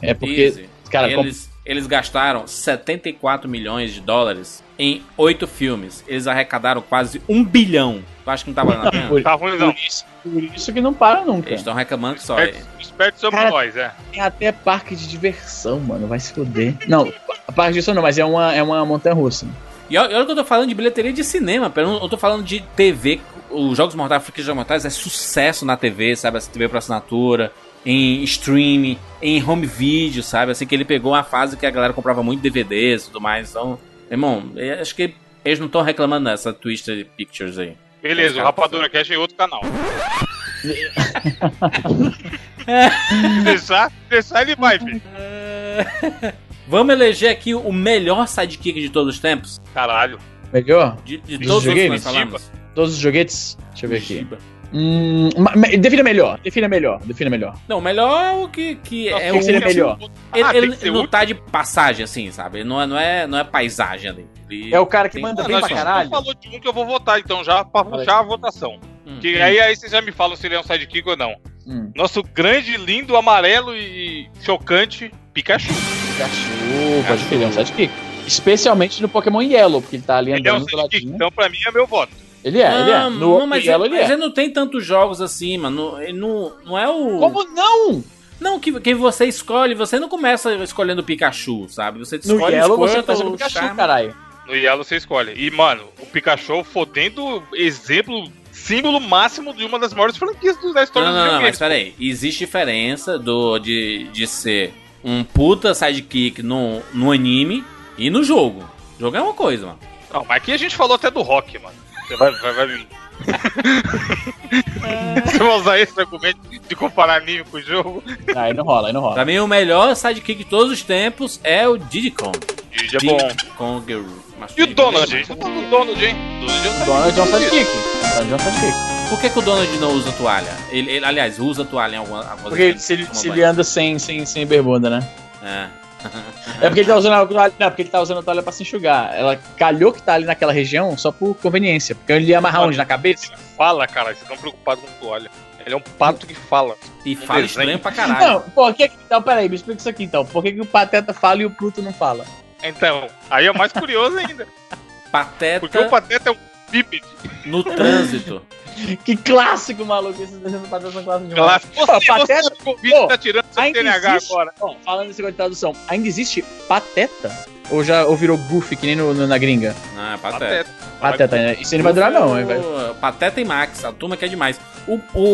é porque, Easy. cara, como- eles, eles gastaram 74 milhões de dólares em oito filmes. Eles arrecadaram quase um bilhão. Tu acha que não tá valendo a pena? por, Tá ruim não. por isso, por isso que não para nunca. Eles estão reclamando que só. Espertos somos Cara, nós, é. Tem até parque de diversão, mano, vai se foder. Não, parque de diversão não, mas é uma, é uma montanha russa. E olha que eu tô falando de bilheteria de cinema, eu eu tô falando de TV. Os Jogos Mortais, de Jogos Mortais é sucesso na TV, sabe? Essa TV por assinatura, em streaming, em home video, sabe? Assim que ele pegou uma fase que a galera comprava muito DVDs e tudo mais. Então, irmão, eu acho que eles não estão reclamando dessa Twister Pictures aí. Beleza, o Rapadura Cash é outro canal. deixar, deixar ele vai, filho. Vamos eleger aqui o melhor sidekick de todos os tempos? Caralho. Melhor? De, de Dos todos os que videogames? nós falamos? Todos os joguetes? Deixa eu ver aqui. Hum, defina melhor, defina melhor, defina melhor. Não, melhor é o que, que Nossa, é o que o seria melhor? Ele, Ah, ele tem que ser não útil. tá de passagem, assim, sabe? Ele não é, não é, não é paisagem ali. Ele É o cara que manda bem pra caralho. falou de um que eu vou votar, então, já pra puxar a votação. Hum. Que aí, aí vocês já me falam se ele é um sidekick ou não. Hum, Nosso grande, lindo, amarelo e chocante Pikachu. Pikachu, pode crer, ele é um sidekick. Especialmente no Pokémon Yellow, porque ele tá ali Ele é um andando sidekick, então pra mim é meu voto. Ele é, ele é. Ah, No não, mas, Yellow ele, ele mas é. ele não tem tantos jogos assim, mano. Ele não, não é o. Como não? Não, que, que você escolhe, você não começa escolhendo o Pikachu, sabe? Você No escolhe Yellow o você Squirtle, tá o Pikachu, Charmander. caralho. No Yellow você escolhe. E, mano, o Pikachu fodendo exemplo, símbolo máximo de uma das maiores franquias do- da história Não, dos não, não, mas peraí. Existe diferença do, de, de ser um puta sidekick no, no anime e no jogo. O jogo é uma coisa, mano. Não, mas aqui a gente falou até do rock, mano. Você vai, vai, vai vir. Você vai usar esse argumento de comparar anime com o jogo? Aí não rola, aí não rola. Pra mim, o melhor sidekick de todos os tempos é o Diddy Kong. Didi é bom. Diddy Kong. E o Diddy Donald? Você tá no Donald, hein? Donald é um Donald é um sidekick. Donald é um sidekick. Por que, que o Donald não usa toalha? Ele, ele- aliás, usa toalha em alguma, algumas Porque se, ele, se ele anda sem, sem, sem bermuda, né? É. É porque ele tá usando a toalha. Não, porque ele tá usando a toalha pra se enxugar. Ela calhou que tá ali naquela região só por conveniência. Porque ele ia amarrar onde? Na cabeça? Fala, cara, vocês estão preocupados com toalha. Ele é um pato que fala. E fala desenho. estranho pra caralho. Não, por que. que- Então, peraí, me explica isso aqui então. Por que, que o Pateta fala e o Pluto não fala? Então, aí é mais curioso ainda. Pateta Porque o Pateta é um bípede. no trânsito. Que clássico, maluco. Esses desenhos do Pateta são clássicos demais. Clássico. Você, Pô, você Pateta. Covid Pô, tá tirando seu ainda TNH existe- agora. Ó, falando nesse negócio de tradução, ainda existe Pateta? Ou já ou virou Goofy, que nem no, no- na gringa? Ah, é pateta. Pateta. Pateta, né? Isso aí não vai durar, não, hein, velho. Pateta e Max, a turma que é demais. O, o,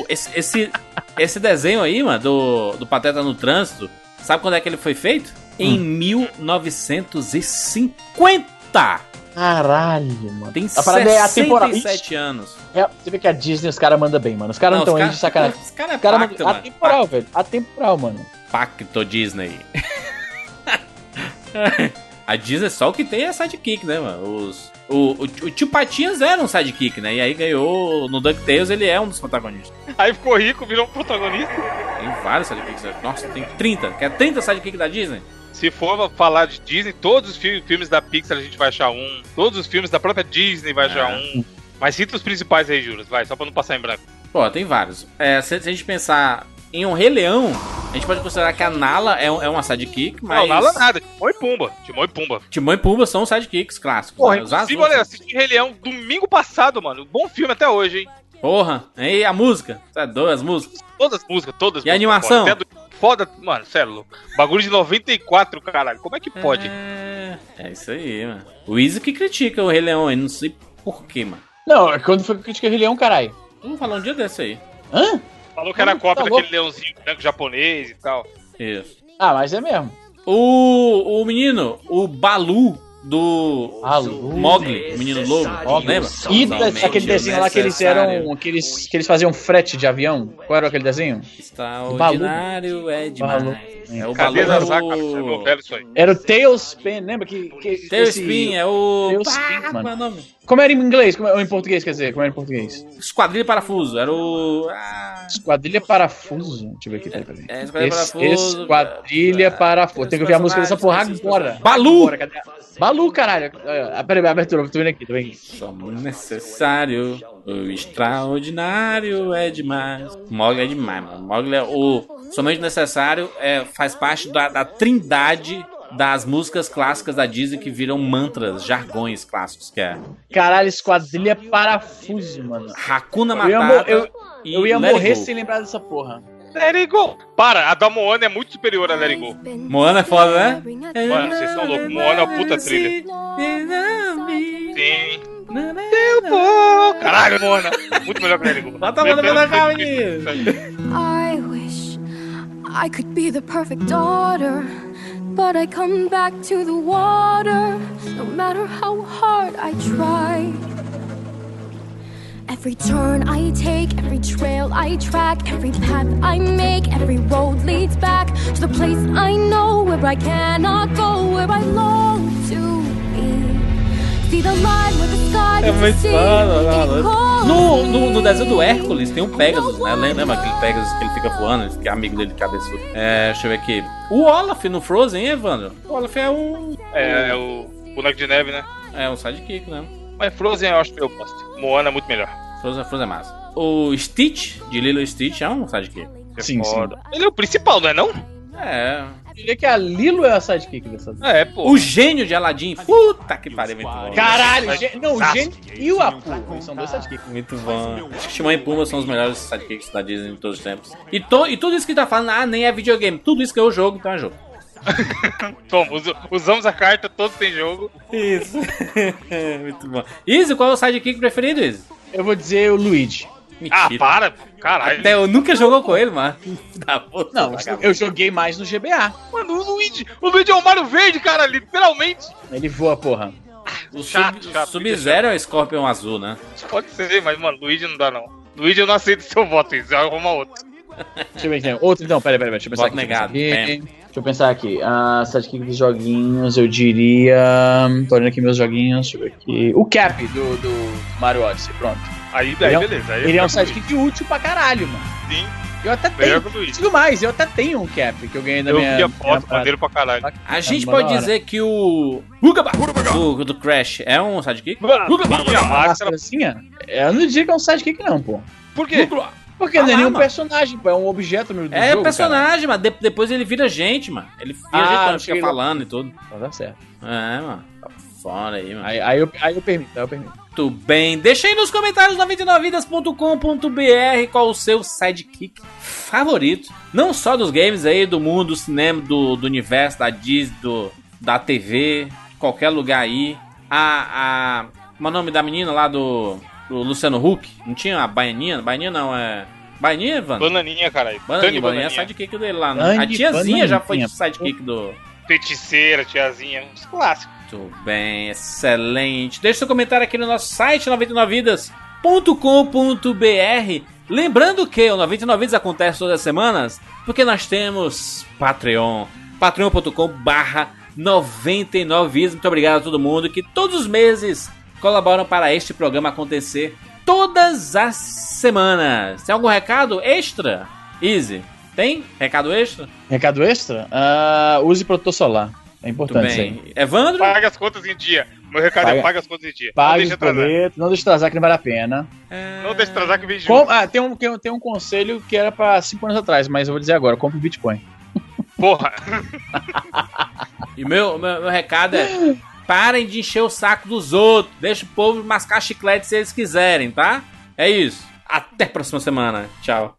o- esse, esse, esse desenho aí, mano, do, do Pateta no trânsito, sabe quando é que ele foi feito? Em 1950! Caralho, mano. Tem A parada é atemporal. 67 anos. É, você vê que a Disney, os caras mandam bem, mano. Os caras não estão aí cara- de sacanagem. Os caras é Os caras pacto, mandam. mano. Atemporal, velho. Atemporal, mano. Pacto Disney. a Disney é só o que tem é sidekick, né, mano? Os, o, o, o tio Patinhas era um sidekick, né? E aí ganhou no DuckTales, ele é um dos protagonistas. Aí ficou rico, virou um protagonista. Tem vários sidekicks. né? Nossa, tem 30. Quer 30 sidekicks da Disney? Se for falar de Disney, todos os fi- filmes da Pixar a gente vai achar um. Todos os filmes da própria Disney vai achar É. um. Mas cita os principais aí, Juras. Vai, só pra não passar em branco. Pô, tem vários. É, se, se a gente pensar em um Rei Leão, a gente pode considerar que a Nala é, um- é uma sidekick, mas. Não, nada, nada. Timão e Pumba. Timão e Pumba. Timão e Pumba são sidekicks clássicos. Porra, né? Os azuis. olha, assisti Rei Leão domingo passado, mano. Bom filme até hoje, hein? Porra, e a música? Sabe, duas músicas. Todas as músicas, todas as E a animação? Foda. Foda, mano, sério. Bagulho de 94, caralho. Como é que pode? É, é isso aí, mano. O Izzy que critica o Rei Leão aí, não sei porquê, mano. Não, é quando foi que critiquei o Rei Leão, caralho. Vamos falar um dia desse aí. Hã? Falou que era Tá cópia louco. daquele leãozinho branco japonês e tal. Isso. Ah, mas é mesmo. O, o menino, o Balu do. Mogli, o menino lobo, lembra? E aquele desenho lá que eles eram. Que eles, que eles faziam frete de avião. Qual era aquele desenho? Extraordinário é demais. Balu. É o Cadê é isso aí. Era o Tailspin, lembra? Que, que, Tailspin, é o... Tailspin, mano. é o nome? Como era em inglês? Como, ou em português, quer dizer? Como era em português? Esquadrilha Parafuso, era o... Ah, Esquadrilha Parafuso. Deixa eu ver aqui, peraí. É, Esquadrilha Es- Parafuso. Esquadrilha Parafuso. Tem que ouvir a música dessa porra agora. Balu! Agora, cadê? Balu, caralho. Ah, Peraí, a abertura, tô vendo aqui, tô vendo aqui. Só necessário, o extraordinário é demais. Mogli é demais, mano. Mogli é o... Somente necessário é, faz parte da, da trindade das músicas clássicas da Disney que viram mantras, jargões clássicos, que é Caralho, Esquadrilha Parafuso, mano. Hakuna Eu ia, Matata eu, e eu ia morrer sem lembrar dessa porra. Let it go. Para, a da Moana é muito superior a Let it go. Moana é foda, né? Mano, vocês são loucos. Moana é uma puta trilha. Sim. Tempo. Caralho, Moana. Muito melhor que Let it go. Bota a Moana pra Lembrando cá, que- menino. I wish I could be the perfect daughter, but I come back to the water no matter how hard I try. Every turn I take, every trail I track, every path I make, every road leads back to the place I know where I cannot go, where I long É muito the sea, foda. No, no, no desenho do Hércules tem um Pegasus, né? Lembra aquele Pegasus que ele fica voando, que é amigo dele de cabeçudo? É, deixa eu ver aqui. O Olaf no Frozen, hein, Evandro? O Olaf é um. É, é o boneco de neve, né? É um sidekick, né? Mas Frozen eu acho que eu gosto. Moana é muito melhor. Frozen, Frozen é massa. O Stitch, de Lilo e Stitch, é um sidekick. É Sim, foda. Ele é o principal, não é não? É. Eu diria que a Lilo é a sidekick dessa. É, pô. O gênio de Aladdin. Puta que pariu, muito bom. Caralho, não, o Gênio e o Apu. Eles são dois sidekicks. Muito bom. Acho que Timão e Pumba são os melhores sidekicks da Disney de todos os tempos. E, to- e tudo isso que tá falando, ah, nem é videogame. Tudo isso que é o jogo, então é jogo. Toma, us- usamos a carta, todos têm jogo. Isso. Muito bom. Izzy, qual é o sidekick preferido, Izzy? Eu vou dizer o Luigi. Ah, Mentira. para. Caralho. Até eu nunca jogou com ele, mano. Não, vagabundo. eu joguei mais no GBA. Mano, o Luigi. O Luigi é o Mario Verde, cara, literalmente. Ele voa, porra. O Sub- chato, Sub-Zero é o Scorpion azul, né? Pode ser, mas, mano, Luigi não dá, não. Luigi eu não aceito seu voto, isso. Arruma outro. Deixa eu ver aqui. Outro então, peraí, peraí, deixa eu pensar Voto aqui. deixa eu negado, pensar aqui. Deixa eu pensar aqui. Ah, sidekick dos joguinhos, eu diria. Tô olhando aqui meus joguinhos, deixa eu ver aqui. O Cap do, do Mario Odyssey, pronto. Aí, aí é beleza. Aí Ele é um sidekick útil pra caralho, mano. Sim, Eu até tenho. Digo mais, eu até tenho um Cap que eu ganhei da Eu minha. vi a foto, maneiro pra caralho. A gente Tá pode dizer que o Hugaba do, do Crash é um sidekick? Hugaba. e a máscara. máscarazinha? Eu não diria que é um sidekick, não, pô. Por quê? Porque Ah não é lá, nenhum mano. personagem, pô. É um objeto no do É jogo, personagem, mano. De- depois ele vira gente, mano. Ele vira Ah, gente quando fica falando e tudo. Cara. Então dá certo. É, mano. Fora aí, mano. Aí, aí, eu, aí eu permito, aí eu permito. Muito bem. Deixa aí nos comentários 99vidas.com.br qual o seu sidekick favorito. Não só dos games aí, do mundo, do cinema, do, do universo, da Disney, do, da TV, qualquer lugar aí. A. a como é o nome da menina lá do, do Luciano Huck? Não tinha a Baianinha? Baianinha não, é. Baianinha, Evandro? Bananinha, caralho. Bananinha, Bananinha é Bananinha. sidekick dele lá, né? Dani A tiazinha já foi Bananinha. sidekick do. Feiticeira, tiazinha. Uns clássicos. Muito bem, excelente. Deixe seu comentário aqui no nosso site 99vidas.com.br. Lembrando que o 99 Vidas acontece todas as semanas porque nós temos Patreon. patreon.com barra 99 Vidas. Muito obrigado a todo mundo que todos os meses colaboram para este programa acontecer todas as semanas. Tem algum recado extra? Easy. Tem? Recado extra? Recado extra? Ah, use protetor solar. É importante isso aí. Evandro? Paga as contas em dia. Meu recado Paga- é paga as contas em dia. não Pague deixa atrasar. não deixe atrasar que não vale a pena. Não deixa atrasar que vem junto. Com- ah, tem um, tem, um, tem um conselho que era pra 5 anos atrás, mas eu vou dizer agora, compre Bitcoin. Porra. E meu, meu, meu recado é: parem de encher o saco dos outros. Deixa o povo mascar chiclete se eles quiserem, tá? É isso. Até a próxima semana. Tchau.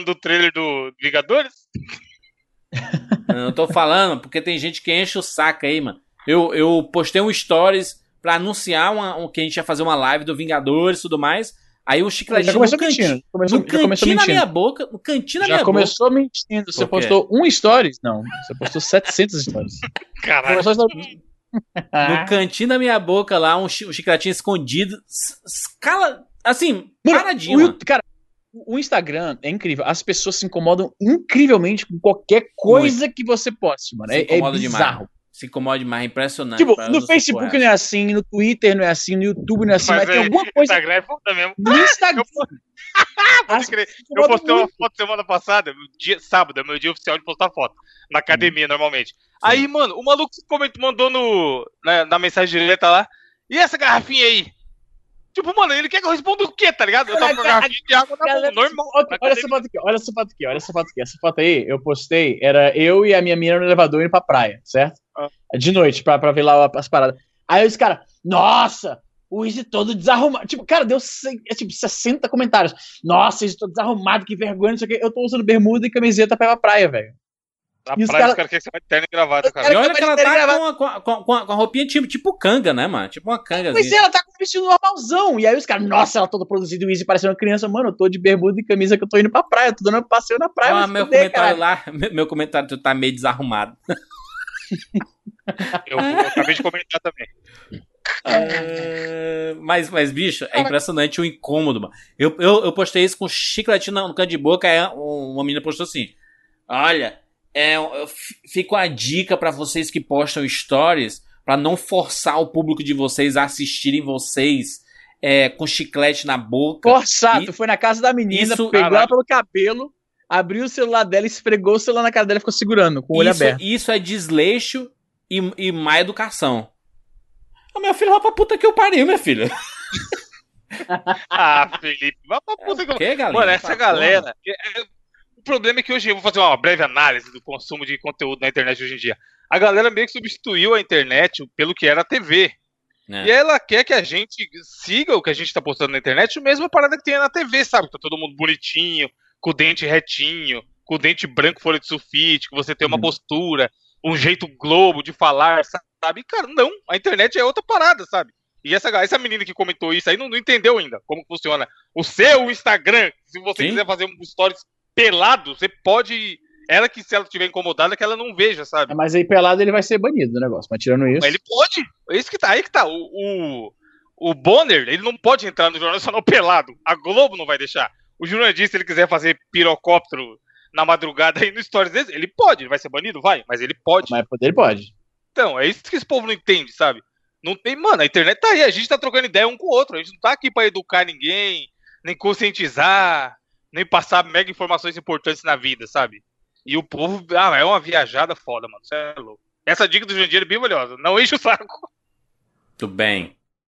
Falando do trailer do Vingadores? Eu não tô falando, porque tem gente que enche o saco aí, mano. Eu, eu postei um stories pra anunciar uma, um, que a gente ia fazer uma live do Vingadores e tudo mais. Aí o chicletinho Já começou no cantinho, mentindo. Começou, no já começou cantinho na mentindo. minha boca, no cantinho na Já minha começou mentindo. Você postou um stories? Não, você postou 700 stories. Caralho. Boca. No cantinho da minha boca lá, um, chi- um chicletinho escondido. Escala, assim, Mano, paradinho, o Cara, o Instagram é incrível. As pessoas se incomodam incrivelmente com qualquer coisa que você poste, mano. Se É, é incomoda demais. bizarro. Se incomoda demais, impressionante. Tipo, no Facebook não é assim, no Twitter não é assim, no YouTube não é assim, mas, tem aí, alguma coisa Instagram é foda mesmo. no Instagram. Eu incomodam postei uma muito. foto semana passada, dia, sábado, é meu dia oficial de postar foto. Na academia, normalmente. Aí, mano, o maluco comentou, mandou no, na, na mensagem direta lá. E essa garrafinha aí? Tipo, mano, ele quer que eu responda o quê, tá ligado? Eu tava com a garrafinha de água na mão, normal. olha essa academia. foto aqui, olha essa foto aqui, olha essa foto aqui. Essa foto aí eu postei, era eu e a minha menina no elevador indo pra praia, certo? Ah. De noite, pra, pra ver lá as paradas. Aí os caras, nossa, o Easy todo desarrumado. Tipo, cara, deu é, tipo 60 comentários. Nossa, Easy todo desarrumado, que vergonha, não sei o quê. Eu tô usando bermuda e camiseta pra ir pra praia, velho. Na E os praia, cara- os caras querem ser terno e gravata, cara. E olha que ela Cara, tá com a, com, a, com, a, com a roupinha tipo, tipo canga, né, mano? Tipo uma canga. Pois é, ela tá com um vestido normalzão. E aí os caras, nossa, ela toda produzida, Easy parecendo uma criança. Mano, eu tô de bermuda e camisa que eu tô indo pra praia. Tô dando um passeio na praia. Ah, meu fuder, comentário caralho. lá, meu, meu comentário tu tá meio desarrumado. Eu, eu acabei de comentar também. É, mas, mas, bicho, é impressionante o incômodo, mano. Eu, eu, eu postei isso com chicletinho no canto de boca, aí um- uma menina postou assim: Olha, é, fica a dica pra vocês que postam stories pra não forçar o público de vocês a assistirem vocês é, com chiclete na boca. Forçado, E- tu foi na casa da menina, Isso- pegou ela pelo cabelo, abriu o celular dela, esfregou o celular na cara dela e ficou segurando, com o olho isso, aberto. isso é desleixo e, e má educação. Ô, meu filho, vai pra puta que eu pariu, minha filha. Ah, Felipe, vai pra puta que eu... Galera? Mano, essa galera. é- é- O problema é que hoje eu vou fazer uma breve análise do consumo de conteúdo na internet hoje em dia. A galera meio que substituiu a internet pelo que era a TV. É. E ela quer que a gente siga o que a gente tá postando na internet, a mesma parada que tem na TV, sabe? Tá todo mundo bonitinho, com o dente retinho, com o dente branco folha de sulfite, que você tem uma Uhum. postura, um jeito globo de falar, sabe? Cara, não, a internet é outra parada, sabe? E essa, essa menina que comentou isso aí não, não entendeu ainda como funciona o seu Instagram. Se você Sim. quiser fazer um stories pelado, você pode. Ela que, se ela estiver incomodada, que ela não veja, sabe? Mas aí pelado ele vai ser banido do negócio. Mas tirando isso. Mas ele pode. É isso que tá. Aí que tá. O, o, o Bonner, ele não pode entrar no Jornal Nacional pelado. A Globo não vai deixar. O jornalista, se ele quiser fazer pirocóptero na madrugada aí no Stories desse, ele pode. Ele vai ser banido? Vai. Mas ele pode. Mas poder ele pode. Então, é isso que esse povo não entende, sabe? Não tem, mano, a internet tá aí, a gente tá trocando ideia um com o outro. A gente não tá aqui pra educar ninguém, nem conscientizar, nem passar mega informações importantes na vida, sabe? E o povo, ah, é uma viajada foda, mano. Você é louco. Essa dica do Jandir é bem valiosa. Não enche o saco. Tudo bem.